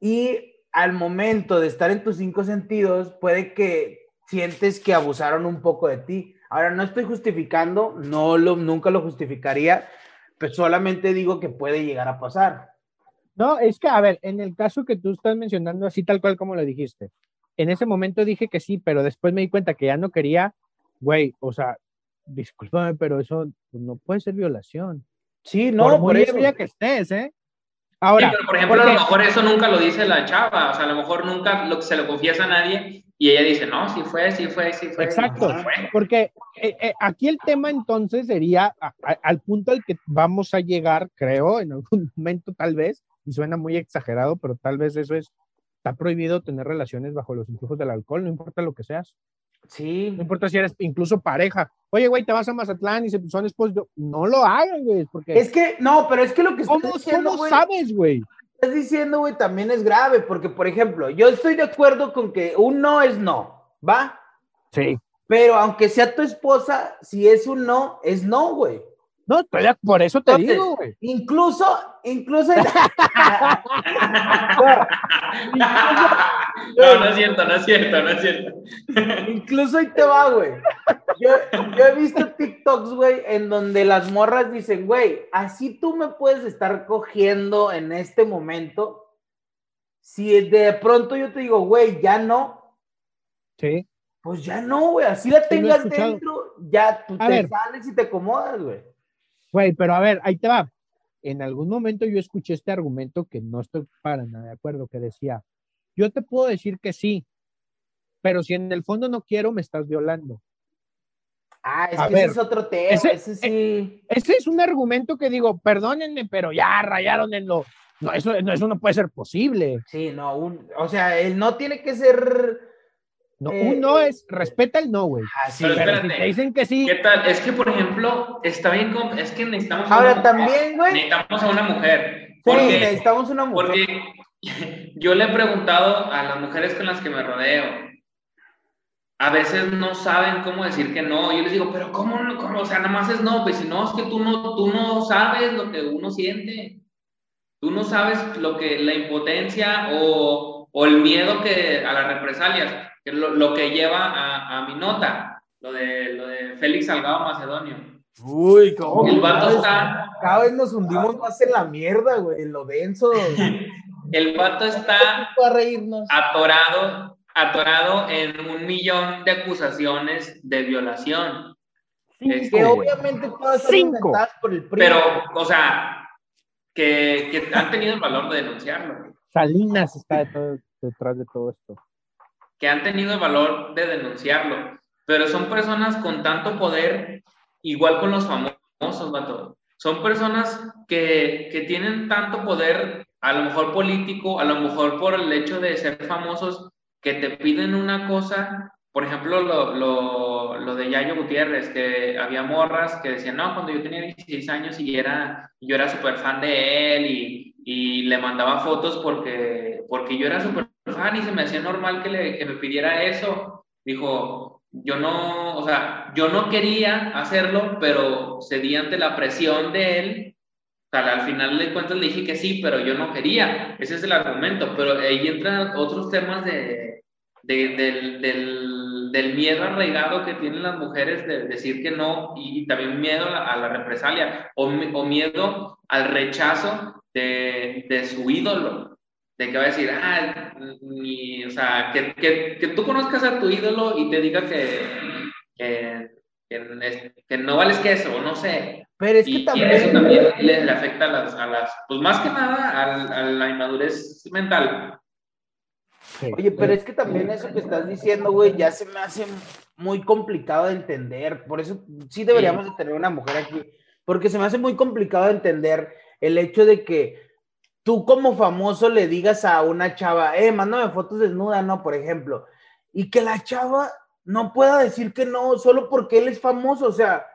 Y al momento de estar en tus cinco sentidos, puede que sientes que abusaron un poco de ti. Ahora, no estoy justificando, no lo, nunca lo justificaría, pero solamente digo que puede llegar a pasar. No, es que, a ver, en el caso que tú estás mencionando, así tal cual como lo dijiste, en ese momento dije que sí, pero después me di cuenta que ya no quería, güey, o sea, discúlpame, pero eso pues, no puede ser violación. Sí, no, por por, muy eso. ebria que estés, ¿eh? Sí, pero por ejemplo, a lo mejor eso nunca lo dice la chava, o sea, a lo mejor nunca lo, se lo confiesa a nadie y ella dice, no, sí fue, sí fue, sí fue. Exacto, sí fue". porque eh, eh, aquí el tema entonces sería a- a- al punto al que vamos a llegar, creo, en algún momento tal vez, y suena muy exagerado, pero tal vez eso es, está prohibido tener relaciones bajo los influjos del alcohol, no importa lo que seas, Sí, no importa si eres incluso pareja. Oye, güey, te vas a Mazatlán y se son esposos, no lo hagan, güey, porque es que, no, pero es que lo que estás ¿cómo, diciendo, cómo güey, sabes, güey? estás diciendo, güey, también es grave, porque, por ejemplo, yo estoy de acuerdo con que un no es no, ¿va? Sí. Pero aunque sea tu esposa, si es un no, es no, güey. No, por eso te Entonces, digo, güey. Incluso, incluso, No, no es cierto, no es cierto, no es cierto. incluso ahí te va, güey. Yo, yo he visto TikToks, güey, en donde las morras dicen, güey, así tú me puedes estar cogiendo en este momento. Si de pronto yo te digo, güey, ya no, Sí. pues ya no, güey, así la tengas dentro, ya tú A te ver. sales y te acomodas, güey. Güey, pero a ver, ahí te va. En algún momento yo escuché este argumento que no estoy para nada de acuerdo, que decía, yo te puedo decir que sí, pero si en el fondo no quiero, me estás violando. Ah, es A que ver, ese es otro tema, ese- ese, sí. Ese es un argumento que digo, perdónenme, pero ya rayaron en lo... No, eso no, eso no puede ser posible. Sí, no, un, o sea, él no tiene que ser No, Eh, un no es, respeta el no, güey. Así Pero Pero si te dicen que sí, ¿Qué tal? Es que, por ejemplo, está bien, com- es que necesitamos a Ahora una- también, güey. Necesitamos a una mujer. Sí, Porque, necesitamos una mujer. porque yo le he preguntado a las mujeres con las que me rodeo, a veces no saben cómo decir que no. Yo les digo, pero ¿cómo no? ¿Cómo? O sea, nada más es no, pues si no, es que tú no, tú no sabes lo que uno siente. Tú no sabes lo que, la impotencia o, o el miedo que, a las represalias, que lo, lo que lleva a, a mi nota, lo de, lo de Félix Salgado Macedonio. Uy, ¿cómo? El vato vez- está, Cada vez nos hundimos más en la mierda, güey, en lo denso. el vato está reírnos. atorado, atorado en un millón de acusaciones de violación. cinco, Que güey. obviamente todas Cinco. por el PRI. Pero, o sea, que, que han tenido el valor de denunciarlo, Salinas está detrás de todo esto. Que han tenido el valor de denunciarlo, pero son personas con tanto poder, igual con los famosos, vato. Son personas que, que tienen tanto poder, a lo mejor político, a lo mejor por el hecho de ser famosos, que te piden una cosa, por ejemplo, lo, lo, lo de Yayo Gutiérrez, que había morras que decían, no, cuando yo tenía 16 años y era, yo era súper fan de él y, y le mandaba fotos porque, porque yo era súper fan y se me hacía normal que, le, que me pidiera eso. Dijo, yo no, o sea, yo no quería hacerlo, pero cedí ante la presión de él. O sea, al final de cuentas le dije que sí, pero yo no quería. Ese es el argumento. Pero ahí entran otros temas de, de- del, del, miedo arraigado que tienen las mujeres de decir que no y, también miedo a a la represalia o, o miedo al rechazo de, de su ídolo. De que va a decir, ah, mi- o sea, que, que, que tú conozcas a tu ídolo y te diga que, que, que, que no vales queso, o no sé. Pero es que Y, y también. eso también le, le afecta a las, a las, pues más que nada a, la inmadurez mental. Sí. Oye, pero es que también eso que estás diciendo, güey, ya se me hace muy complicado de entender. Por eso sí deberíamos de tener una mujer aquí, porque se me hace muy complicado de entender el hecho de que tú como famoso le digas a una chava, eh, mándame fotos desnuda, ¿no? Por ejemplo, y que la chava no pueda decir que no solo porque él es famoso, o sea,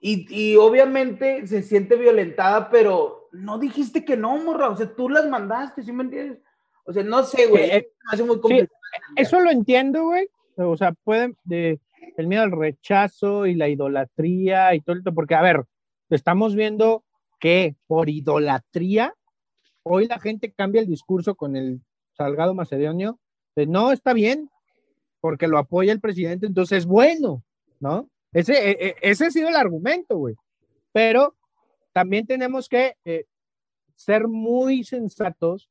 y, y obviamente se siente violentada, pero no dijiste que no, morra, o sea, tú las mandaste, ¿sí me entiendes? O sea, no sé, güey, Eh, me hace muy complicado. Eso lo entiendo, güey. O sea, pueden, de, el miedo al rechazo y la idolatría y todo esto, porque, a ver, estamos viendo que por idolatría, hoy la gente cambia el discurso con el Salgado Macedonio, de no, está bien, porque lo apoya el presidente, entonces es bueno, ¿no? Ese, e- e- ese ha sido el argumento, güey. Pero también tenemos que eh, ser muy sensatos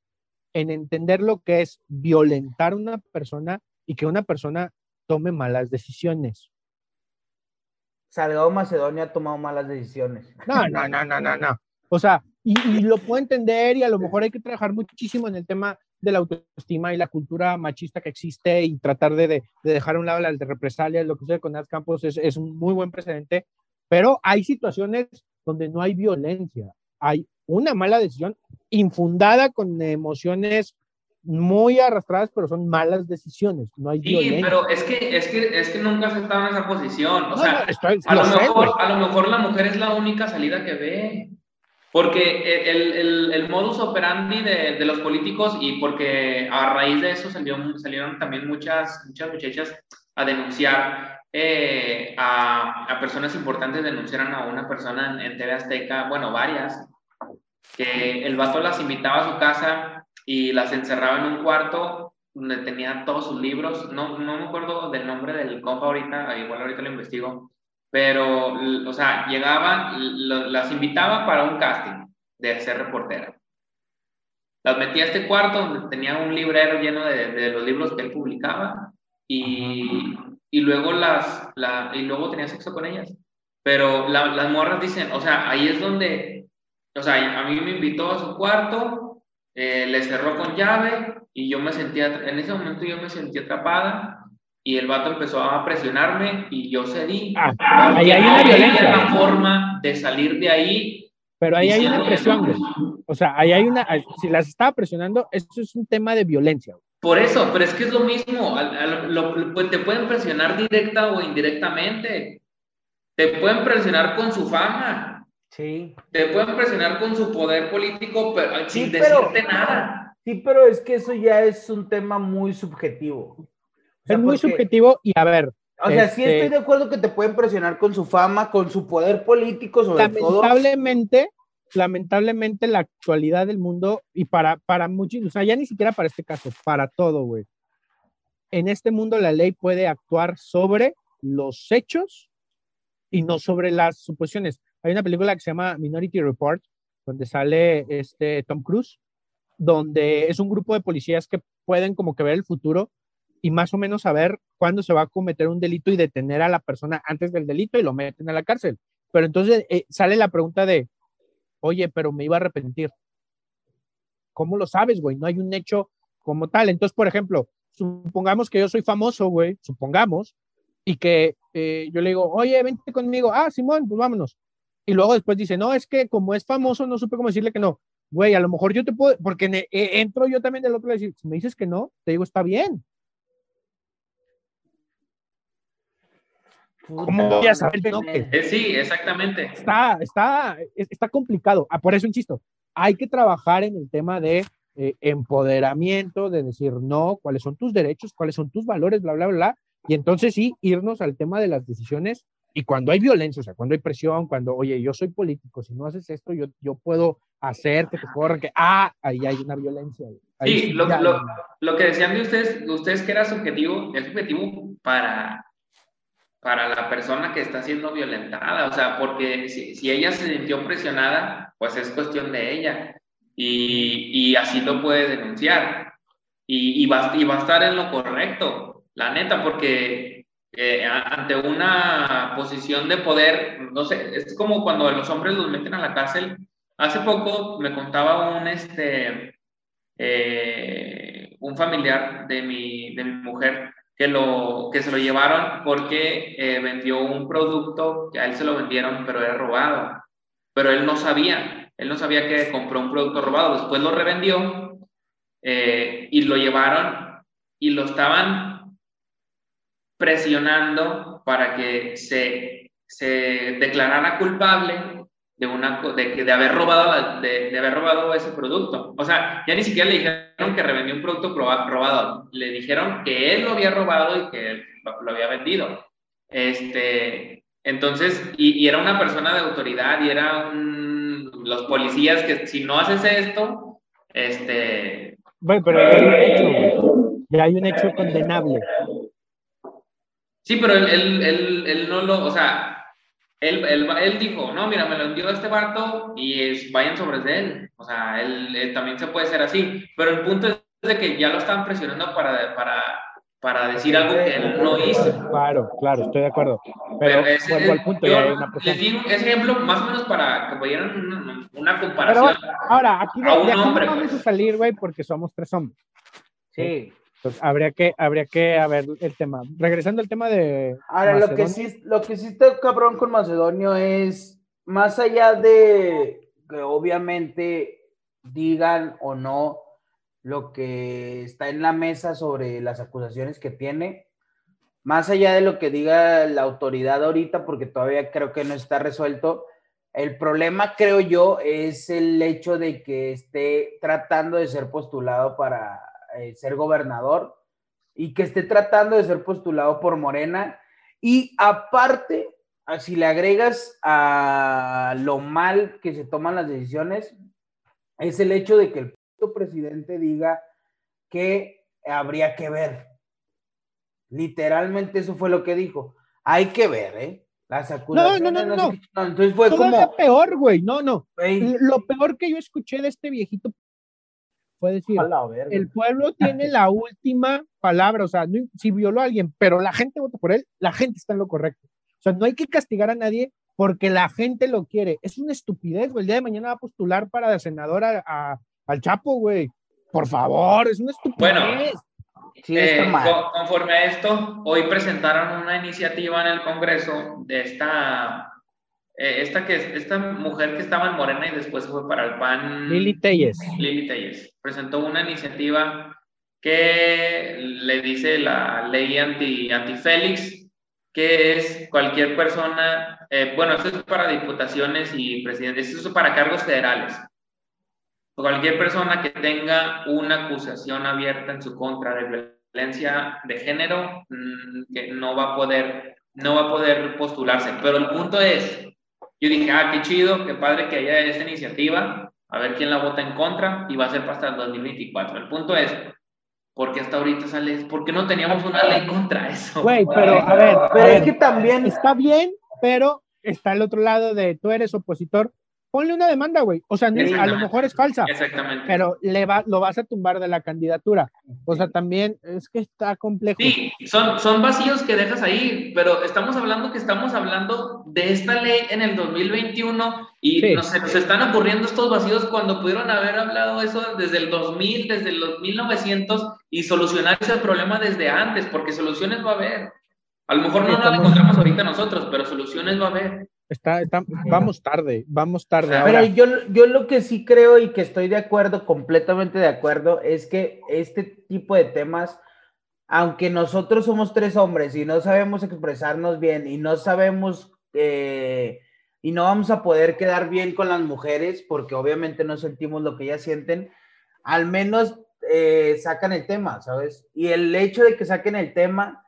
en entender lo que es violentar a una persona y que una persona tome malas decisiones. Salgado Macedonia ha tomado malas decisiones. No, no, no, no, no, no. O sea, y, y lo puedo entender y a lo mejor hay que trabajar muchísimo en el tema de la autoestima y la cultura machista que existe y tratar de, de- de dejar a un lado las de represalias, lo que sucede con Nat Campos es, es un muy buen precedente, pero hay situaciones donde no hay violencia, hay una mala decisión infundada con emociones muy arrastradas, pero son malas decisiones, no hay Sí, violencia. pero es que, es que, es que nunca has estado en esa posición. O No, sea, no, estoy- a, lo lo sé, mejor, a lo mejor la mujer es la única salida que ve. Porque el, el, el modus operandi de, de los políticos y porque a raíz de eso salió, salieron también muchas, muchas muchachas a denunciar eh, a, a personas importantes, denunciaron a una persona en, en TV Azteca, bueno, varias, que el vato las invitaba a su casa y las encerraba en un cuarto donde tenía todos sus libros. No, no me acuerdo del nombre del compa ahorita, igual ahorita lo investigo. Pero, o sea, llegaban, las invitaba para un casting de ser reportera. Las metía a este cuarto donde tenía un librero lleno de, de los libros que él publicaba y, y luego las, la, y luego tenía sexo con ellas. Pero la- las morras dicen, o sea, ahí es donde, o sea, a mí me invitó a su cuarto, eh, le cerró con llave y yo me sentía, en ese momento yo me sentí atrapada y el vato empezó a presionarme y yo cedí. Ah, ahí hay una violencia. otra forma de salir de ahí. Pero ahí hay una presión, güey. O sea, ahí hay una, si las estaba presionando, eso es un tema de violencia. güey. Por eso, pero es que es lo mismo. Pues, te pueden presionar directa o indirectamente. Te pueden presionar con su fama. Sí. Te pueden presionar con su poder político pero, sin decirte nada. Sí, pero es que eso ya es un tema muy subjetivo. Es muy subjetivo y a ver. O sea, sí estoy este de acuerdo que te pueden presionar con su fama, con su poder político, sobre lamentablemente, Lamentablemente, la actualidad del mundo, y para, para muchos, o sea, ya ni siquiera para este caso, para todo, güey. En este mundo la ley puede actuar sobre los hechos y no sobre las suposiciones. Hay una película que se llama Minority Report, donde sale este Tom Cruise, donde es un grupo de policías que pueden como que ver el futuro y más o menos saber cuándo se va a cometer un delito y detener a la persona antes del delito y lo meten a la cárcel. Pero entonces eh, sale la pregunta de, oye, pero me iba a arrepentir. ¿Cómo lo sabes, güey? No hay un hecho como tal. Entonces, por ejemplo, supongamos que yo soy famoso, güey, supongamos, y que eh, yo le digo, oye, vente conmigo, ah, Simón, pues vámonos. Y luego después dice, no, es que como es famoso, no supe cómo decirle que no. Güey, a lo mejor yo te puedo, porque eh, entro yo también del otro y decir, si me dices que no, te digo, está bien. ¿Cómo voy a saber no? Eh, sí, exactamente. Está, está, está complicado. Ah, por eso insisto, hay que trabajar en el tema de eh, empoderamiento, de decir no, cuáles son tus derechos, cuáles son tus valores, bla, bla, bla. Y entonces sí, irnos al tema de las decisiones. Y cuando hay violencia, o sea, cuando hay presión, cuando, oye, yo soy político, si no haces esto, yo, yo puedo hacer que te corran, que, ah, ahí hay una violencia. sí, lo, lo, lo, que decían de ustedes, ustedes que era subjetivo, es subjetivo para para la persona que está siendo violentada, o sea, porque si, ella se sintió presionada, pues es cuestión de ella y, y así lo puede denunciar y, y, va, y va a estar en lo correcto, la neta, porque eh, ante una posición de poder, no sé, es como cuando los hombres los meten a la cárcel. Hace poco me contaba un, este, eh, un familiar de mi, de mi mujer que, lo, que se lo llevaron porque eh, vendió un producto que a él se lo vendieron, pero era robado. Pero él no sabía, él no sabía que compró un producto robado. Después lo revendió eh, y lo llevaron y lo estaban presionando para que se, se declarara culpable de, una, de, de, haber robado, de, de, haber robado ese producto. O sea, ya ni siquiera le dijeron que revendió un producto robado, le dijeron que él lo había robado y que él lo, había vendido. Este, entonces, y, y, era una persona de autoridad y era un, los policías que si no haces esto, este... Bueno, pero hay un hecho, ya hay un hecho condenable. Sí, pero él, él, él, él no lo, o sea, él, él, dijo, no, mira, me lo envió este barco y es, vayan sobre él. O sea, él, también se puede ser así. Pero el punto es de que ya lo están presionando para, para, para decir algo que él no hizo. Claro, claro, estoy de acuerdo. Pero, ese, al punto, yo les digo ese ejemplo más o menos para que vayan una, comparación. ahora, aquí, de, aquí no vamos a salir, güey, porque somos tres hombres. Sí. Entonces, habría que, habría que ver el tema. Regresando al tema de. Ahora, lo que, sí, lo que sí está cabrón con Macedonio es, más allá de que obviamente digan o no lo que está en la mesa sobre las acusaciones que tiene, más allá de lo que diga la autoridad ahorita, porque todavía creo que no está resuelto, el problema, creo yo, es el hecho de que esté tratando de ser postulado para eh, ser gobernador y que esté tratando de ser postulado por Morena. Y aparte, si le agregas a lo mal que se toman las decisiones, es el hecho de que el presidente diga que habría que ver. Literalmente eso fue lo que dijo. Hay que ver, ¿eh? Las acusaciones. No, no, no, no. Entonces fue como. peor, güey. No, no. Lo peor que yo escuché de este viejito puede decir, el pueblo tiene la última palabra, o sea, si violó a alguien, pero la gente vota por él, la gente está en lo correcto. O sea, no hay que castigar a nadie porque la gente lo quiere. Es una estupidez, güey. El día de mañana va a postular para senador a, al Chapo, güey. Por favor, es una estupidez. Bueno, sí, eh, conforme a esto, hoy presentaron una iniciativa en el Congreso de esta eh, esta, que, esta mujer que estaba en Morena y después fue para el PAN. Lili Telles. Lili Telles. Presentó una iniciativa que le dice la ley anti, anti-Félix, que es cualquier persona, eh, bueno, esto es para diputaciones y presidentes, esto es para cargos federales. Cualquier persona que tenga una acusación abierta en su contra de violencia de género, mm, que no va a poder, no va a poder postularse. Pero el punto es, yo dije, ah, qué chido, qué padre que haya esta iniciativa, a ver quién la vota en contra y va a ser hasta el 2024. El punto es, ¿por qué hasta ahorita sale? ¿Por qué no teníamos una ley contra eso? Güey, pero a ver, pero es que también está bien, pero está el otro lado de tú eres opositor, ponle una demanda, güey. O sea, a lo mejor es falsa. Exactamente. Pero le va, lo vas a tumbar de la candidatura. O sea, también es que está complejo. Sí, son, son vacíos que dejas ahí, pero estamos hablando que estamos hablando de esta ley en el 2021 y no nos, nos están ocurriendo estos vacíos cuando pudieron haber hablado eso desde el 2000, desde los 1900 y solucionar ese problema desde antes, porque soluciones va a haber. A lo mejor no las encontramos ahorita nosotros, pero soluciones va a haber. Está, vamos tarde, vamos tarde. Pero yo, yo lo que sí creo y que estoy de acuerdo, completamente de acuerdo, es que este tipo de temas, aunque nosotros somos tres hombres y no sabemos expresarnos bien y no sabemos eh, y no vamos a poder quedar bien con las mujeres porque obviamente no sentimos lo que ellas sienten, al menos eh, sacan el tema, ¿sabes? Y el hecho de que saquen el tema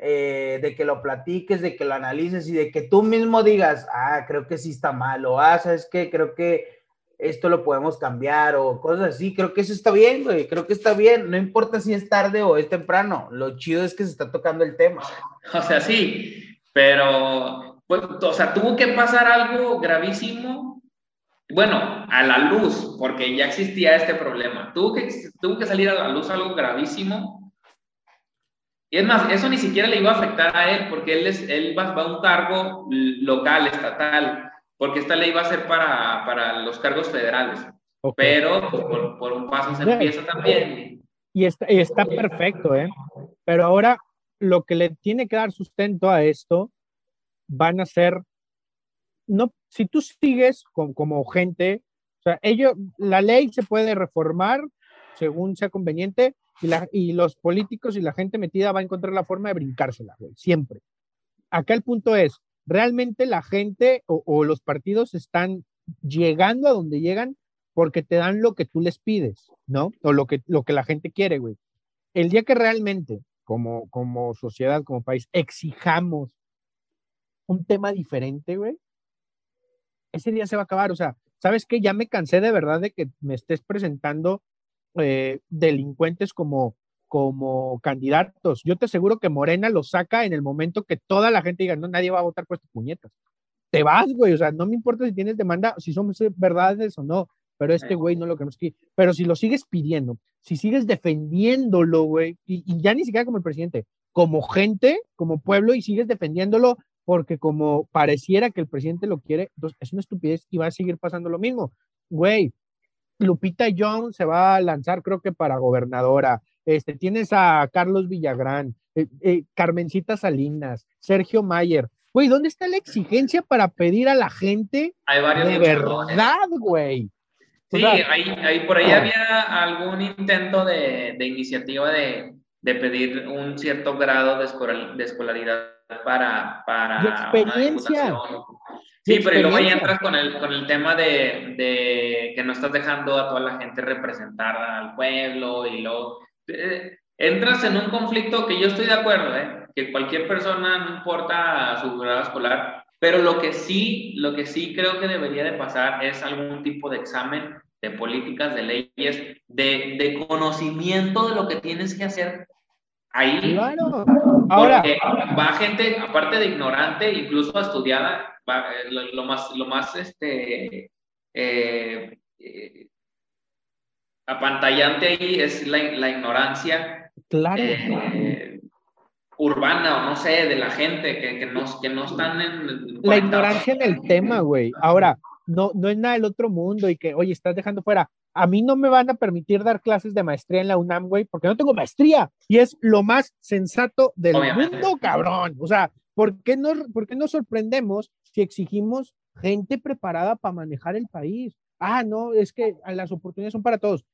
eh, de que lo platiques, de que lo analices y de que tú mismo digas, ah, creo que sí está mal, o ah, sabes que creo que esto lo podemos cambiar, o cosas así, creo que eso está bien, güey, creo que está bien, no importa si es tarde o es temprano, lo chido es que se está tocando el tema. O sea, sí, pero, pues, o sea, tuvo que pasar algo gravísimo, bueno, a la luz, porque ya existía este problema, tuvo que, tuvo que salir a la luz algo gravísimo y es más, eso ni siquiera le iba a afectar a él, porque él, es, él va, a un cargo local, estatal, porque esta ley va a ser para, para los cargos federales. Pero pues, por, un paso se empieza también. Y está, está perfecto, ¿eh? Pero ahora lo que le tiene que dar sustento a esto van a ser, no, si tú sigues como, como gente, o sea, ellos, la ley se puede reformar según sea conveniente, y, los políticos y la gente metida va a encontrar la forma de brincársela, güey, siempre. Acá el punto es, realmente la gente o, los partidos están llegando a donde llegan porque te dan lo que tú les pides, ¿no? O lo que, lo que la gente quiere, güey. El día que realmente, como, como sociedad, como país, exijamos un tema diferente, güey, ese día se va a acabar. O sea, ¿sabes qué? Ya me cansé de verdad de que me estés presentando eh, delincuentes como, como candidatos. Yo te aseguro que Morena lo saca en el momento que toda la gente diga, no, nadie va a votar por estas puñetas. Te vas, güey, o sea, no me importa si tienes demanda, si son verdades o no, pero este güey no lo queremos aquí. Pero si lo sigues pidiendo, si sigues defendiéndolo, güey, y, y, ya ni siquiera como el presidente, como gente, como pueblo, y sigues defendiéndolo porque como pareciera que el presidente lo quiere, entonces es una estupidez y va a seguir pasando lo mismo. Güey, Lupita Young se va a lanzar, creo que para gobernadora. Este, tienes a Carlos Villagrán, eh, eh, Carmencita Salinas, Sergio Mayer. Güey, ¿dónde está la exigencia para pedir a la gente Hay varios de verdad, güey? Sí, ahí, por ahí había algún intento de, iniciativa de, pedir un cierto grado de, escolaridad para, para experiencia. Sí, pero luego ahí entras con el, con el tema de, de, que no estás dejando a toda la gente representar al pueblo y luego eh, entras en un conflicto que yo estoy de acuerdo, ¿eh? que cualquier persona, no importa su grado escolar, pero lo que sí, lo que sí creo que debería de pasar es algún tipo de examen de políticas, de leyes, de, de conocimiento de lo que tienes que hacer ahí. Claro. Ahora va gente, aparte de ignorante, incluso estudiada, eh, lo, más, lo más este, eh, eh, apantallante ahí es la, la ignorancia claro. urbana o no sé, de la gente que, que, no, que no están en... La ignorancia en el tema, güey. Ahora, no, no es nada del otro mundo y que, oye, estás dejando fuera. A mí no me van a permitir dar clases de maestría en la UNAM, güey, porque no tengo maestría. Y es lo más sensato del mundo, cabrón. O sea, ¿por qué, no, ¿por qué nos sorprendemos si exigimos gente preparada para manejar el país. Ah, no, es que las oportunidades son para todos.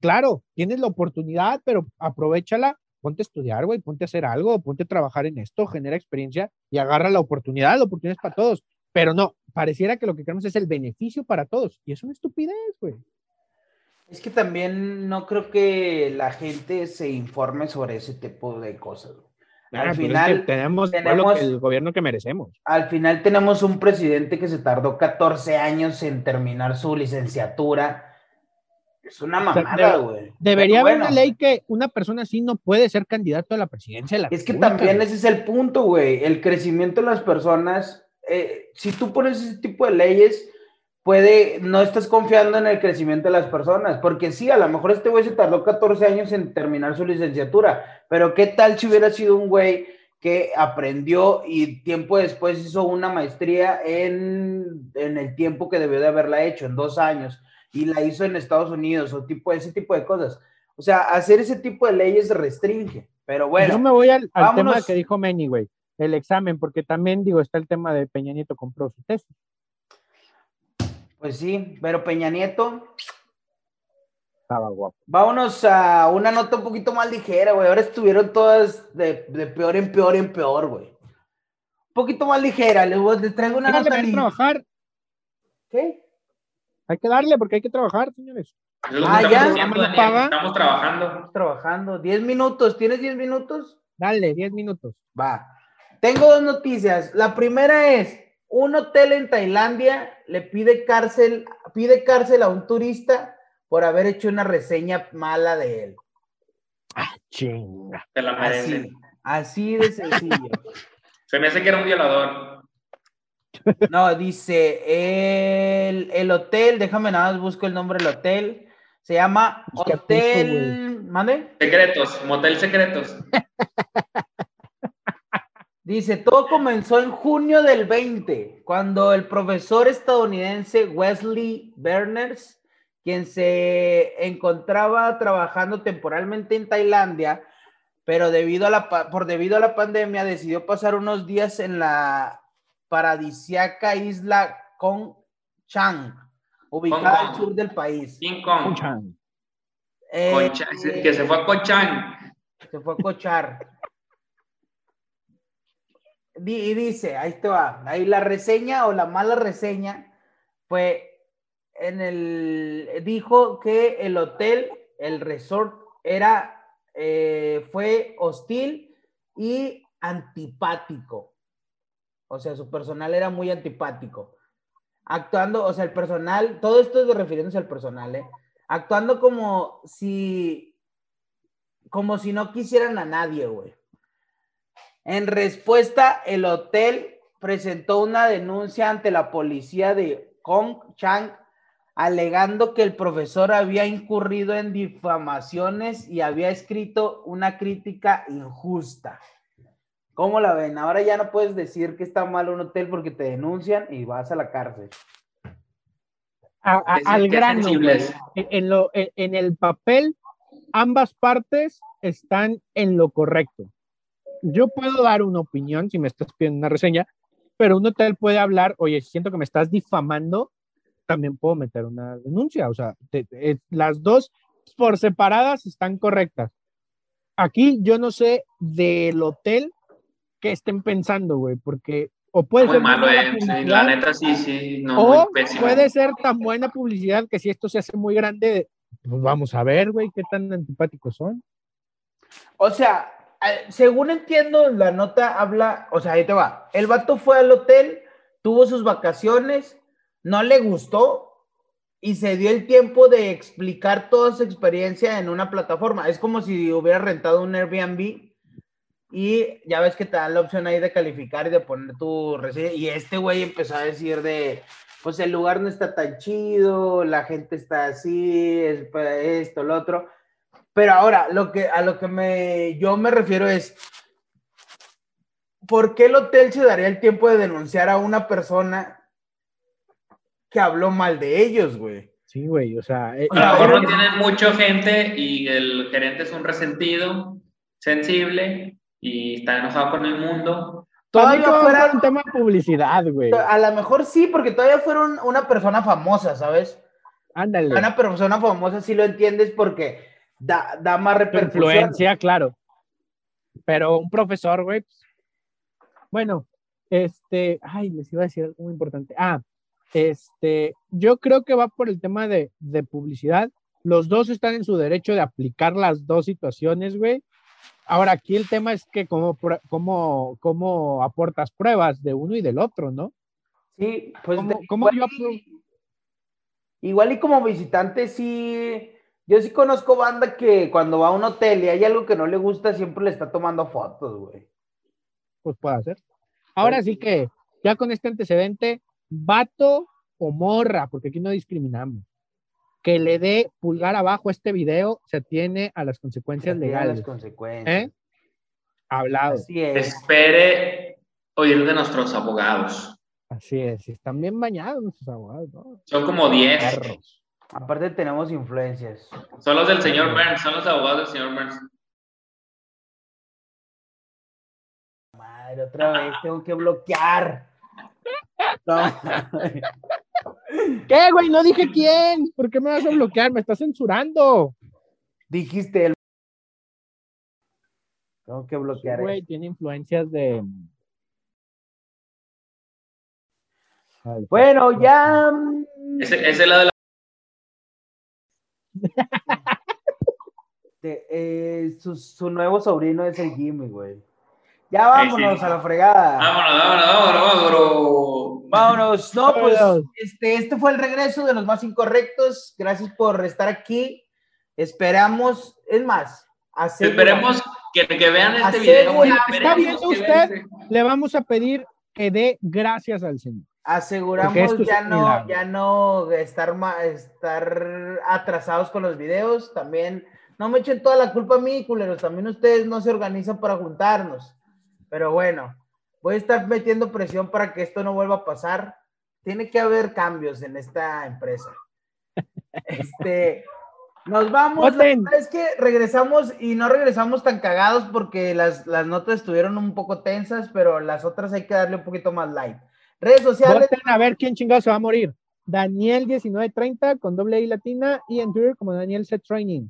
claro, tienes la oportunidad, pero aprovechala, ponte a estudiar, güey, ponte a hacer algo, ponte a trabajar en esto, genera experiencia y agarra la oportunidad, la oportunidad es para todos. Pero no, pareciera que lo que queremos es el beneficio para todos. Y es una estupidez, güey. Es que también no creo que la gente se informe sobre ese tipo de cosas. Al final tenemos, tenemos el gobierno que merecemos. Al final tenemos un presidente que se tardó 14 años en terminar su licenciatura. Es una mamada, güey. debería haber una ley que una persona así no puede ser candidato a la presidencia de la Es que también ese es el punto, güey. El crecimiento de las personas. Eh, si tú pones ese tipo de leyes, puede, no estás confiando en el crecimiento de las personas, porque sí, a lo mejor este güey se tardó 14 años en terminar su licenciatura, pero ¿qué tal si hubiera sido un güey que aprendió y tiempo después hizo una maestría en, en el tiempo que debió de haberla hecho, en dos años, y la hizo en Estados Unidos, o tipo, ese tipo de cosas? O sea, hacer ese tipo de leyes restringe, pero bueno. Yo me voy al, tema que dijo Manny, güey, el examen, porque también, digo, está el tema de Peña Nieto compró su tesis. Pues sí, pero Peña Nieto. Estaba guapo. Vámonos a una nota un poquito más ligera, güey. Ahora estuvieron todas de, peor en peor en peor, güey. Un poquito más ligera. Les, traigo una nota. Hay que trabajar. ¿Qué? Hay que darle porque hay que trabajar, señores. Ah, ya. Estamos trabajando. Estamos trabajando. Diez minutos. ¿Tienes diez minutos? Dale, diez minutos. Va. Tengo dos noticias. La primera es, un hotel en Tailandia le pide cárcel, pide cárcel a un turista por haber hecho una reseña mala de él. Ah, chinga. Te la así, así de sencillo. Se me hace que era un violador. No, dice el, el, hotel, déjame nada más busco el nombre del hotel. Se llama Hotel. ¿Mande? Secretos, Motel Secretos. Dice, todo comenzó en junio del 20, cuando el profesor estadounidense Wesley Berners, quien se encontraba trabajando temporalmente en Tailandia, pero debido a la, por debido a la pandemia decidió pasar unos días en la paradisiaca isla Kong Chang, ubicada al sur del país. King Kong. Eh, que se fue a Cochang. Se fue a cochar y dice, ahí está, ahí la reseña o la mala reseña fue en el, dijo que el hotel, el resort era, eh, fue hostil y antipático. O sea, su personal era muy antipático. Actuando, o sea, el personal, todo esto es de refiriéndose al personal, ¿eh? Actuando como si, como si no quisieran a nadie, güey. En respuesta, el hotel presentó una denuncia ante la policía de Hong Chang alegando que el profesor había incurrido en difamaciones y había escrito una crítica injusta. ¿Cómo la ven? Ahora ya no puedes decir que está mal un hotel porque te denuncian y vas a la cárcel. al grano, en, lo, en el papel, ambas partes están en lo correcto yo puedo dar una opinión si me estás pidiendo una reseña, pero un hotel puede hablar, oye, siento que me estás difamando, también puedo meter una denuncia. O sea, las dos por separadas están correctas. Aquí yo no sé del hotel que estén pensando, güey, porque o puede ser malo, eh. la neta sí, sí, no, o puede ser tan buena publicidad que si esto se hace muy grande, pues vamos a ver, güey, qué tan antipáticos son. O sea, eh, según entiendo, la nota habla, o sea, ahí te va. El vato fue al hotel, tuvo sus vacaciones, no le gustó y se dio el tiempo de explicar toda su experiencia en una plataforma. Es como si hubiera rentado un Airbnb y ya ves que te dan la opción ahí de calificar y de poner tu reseña. Y este güey empezó a decir de, pues el lugar no está tan chido, la gente está así, esto, lo otro. Pero ahora, lo que, a lo que me, yo me refiero es, ¿por qué el hotel se daría el tiempo de denunciar a una persona que habló mal de ellos, güey? Sí, güey, o sea... Eh, a lo mejor no tienen mucha gente y el gerente es un resentido, sensible y está enojado con el mundo. Todavía fuera un tema de publicidad, güey. A lo mejor sí, porque todavía fueron una persona famosa, ¿sabes? Ándale. Una persona famosa sí lo entiendes porque da, da más repercusión. influencia, claro. Pero un profesor, güey. pues, Bueno, este, ay, les iba a decir algo muy importante. Ah, este, yo creo que va por el tema de, de publicidad. Los dos están en su derecho de aplicar las dos situaciones, güey. Ahora, aquí el tema es que cómo, cómo, cómo aportas pruebas de uno y del otro, ¿no? Sí, pues ¿Cómo- de- cómo igual, yo y, igual y como visitante sí, yo sí conozco banda que cuando va a un hotel y hay algo que no le gusta, siempre le está tomando fotos, güey. Pues puede hacer. Ahora sí que, ya con este antecedente, vato o morra, porque aquí no discriminamos, que le dé pulgar abajo a este video, se tiene a las consecuencias legales. las consecuencias. ¿Eh? Hablado. Así es. Espere oír de nuestros abogados. Así es. Están bien bañados nuestros abogados, ¿no? Son como 10. Perros. Aparte tenemos influencias. Son los del señor Burns, son los abogados del señor Burns. Madre, otra vez tengo que bloquear. No. ¿Qué, güey? No dije quién. ¿Por qué me vas a bloquear? Me estás censurando. Dijiste el. Tengo que Sí, bloquear. güey, eso. tiene influencias de. Ay, Bueno, ya. Ese, ese es la de la. eh, su, su nuevo sobrino es el Jimmy, güey. Ya vámonos sí. a la fregada. Vámonos, vámonos, vámonos, vámonos. Vámonos. No, pues este, este fue el regreso de los más incorrectos. Gracias por estar aquí. Esperamos, es más, aseguramos- Esperemos que, que vean este video. ¿Está Esperemos viendo usted? vean este- Le vamos a pedir que dé gracias al Señor. Aseguramos ya no, ya no estar, estar atrasados con los videos. También, no me echen toda la culpa a mí, culeros. También ustedes no se organizan para juntarnos. Pero bueno, voy a estar metiendo presión para que esto no vuelva a pasar. Tiene que haber cambios en esta empresa. Este, nos vamos. Es que regresamos y no regresamos tan cagados porque las, las notas estuvieron un poco tensas, pero las otras hay que darle un poquito más light. Redes sociales, Voten a ver quién chingado se va a morir. Daniel1930 con doble I latina y en Twitter como Daniel Set Training.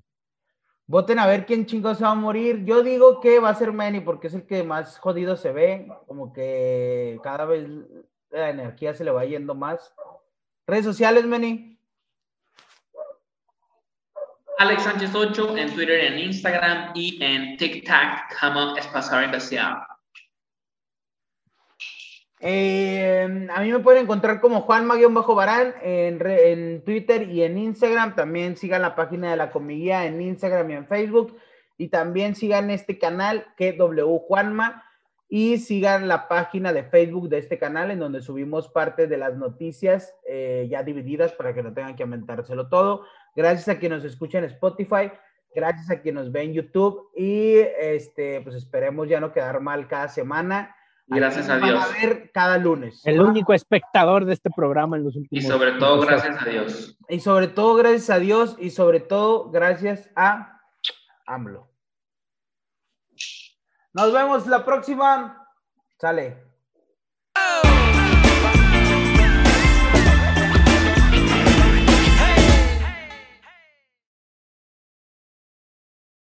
Voten a ver quién chingados se va a morir. Yo digo que va a ser Manny porque es el que más jodido se ve, como que cada vez la energía se le va yendo más. Redes sociales, Manny. Alex Sánchez 8 en Twitter, en Instagram y en TikTok como Espasar Invasión. Eh, a mí me pueden encontrar como Juanma-Barán en, re- en Twitter y en Instagram. También sigan la página de la comiguía en Instagram y en Facebook. Y también sigan este canal que W Juanma. Y sigan la página de Facebook de este canal en donde subimos parte de las noticias eh, ya divididas para que no tengan que aumentárselo todo. Gracias a quien nos escucha en Spotify. Gracias a quien nos ve en YouTube. Y este, pues esperemos ya no quedar mal cada semana. Y gracias a Dios. van a ver cada lunes. El único espectador de este programa en los Y últimos. sobre todo, gracias a Dios. Y sobre todo, gracias a Dios y sobre todo, gracias a AMLO. Nos vemos la próxima. Sale.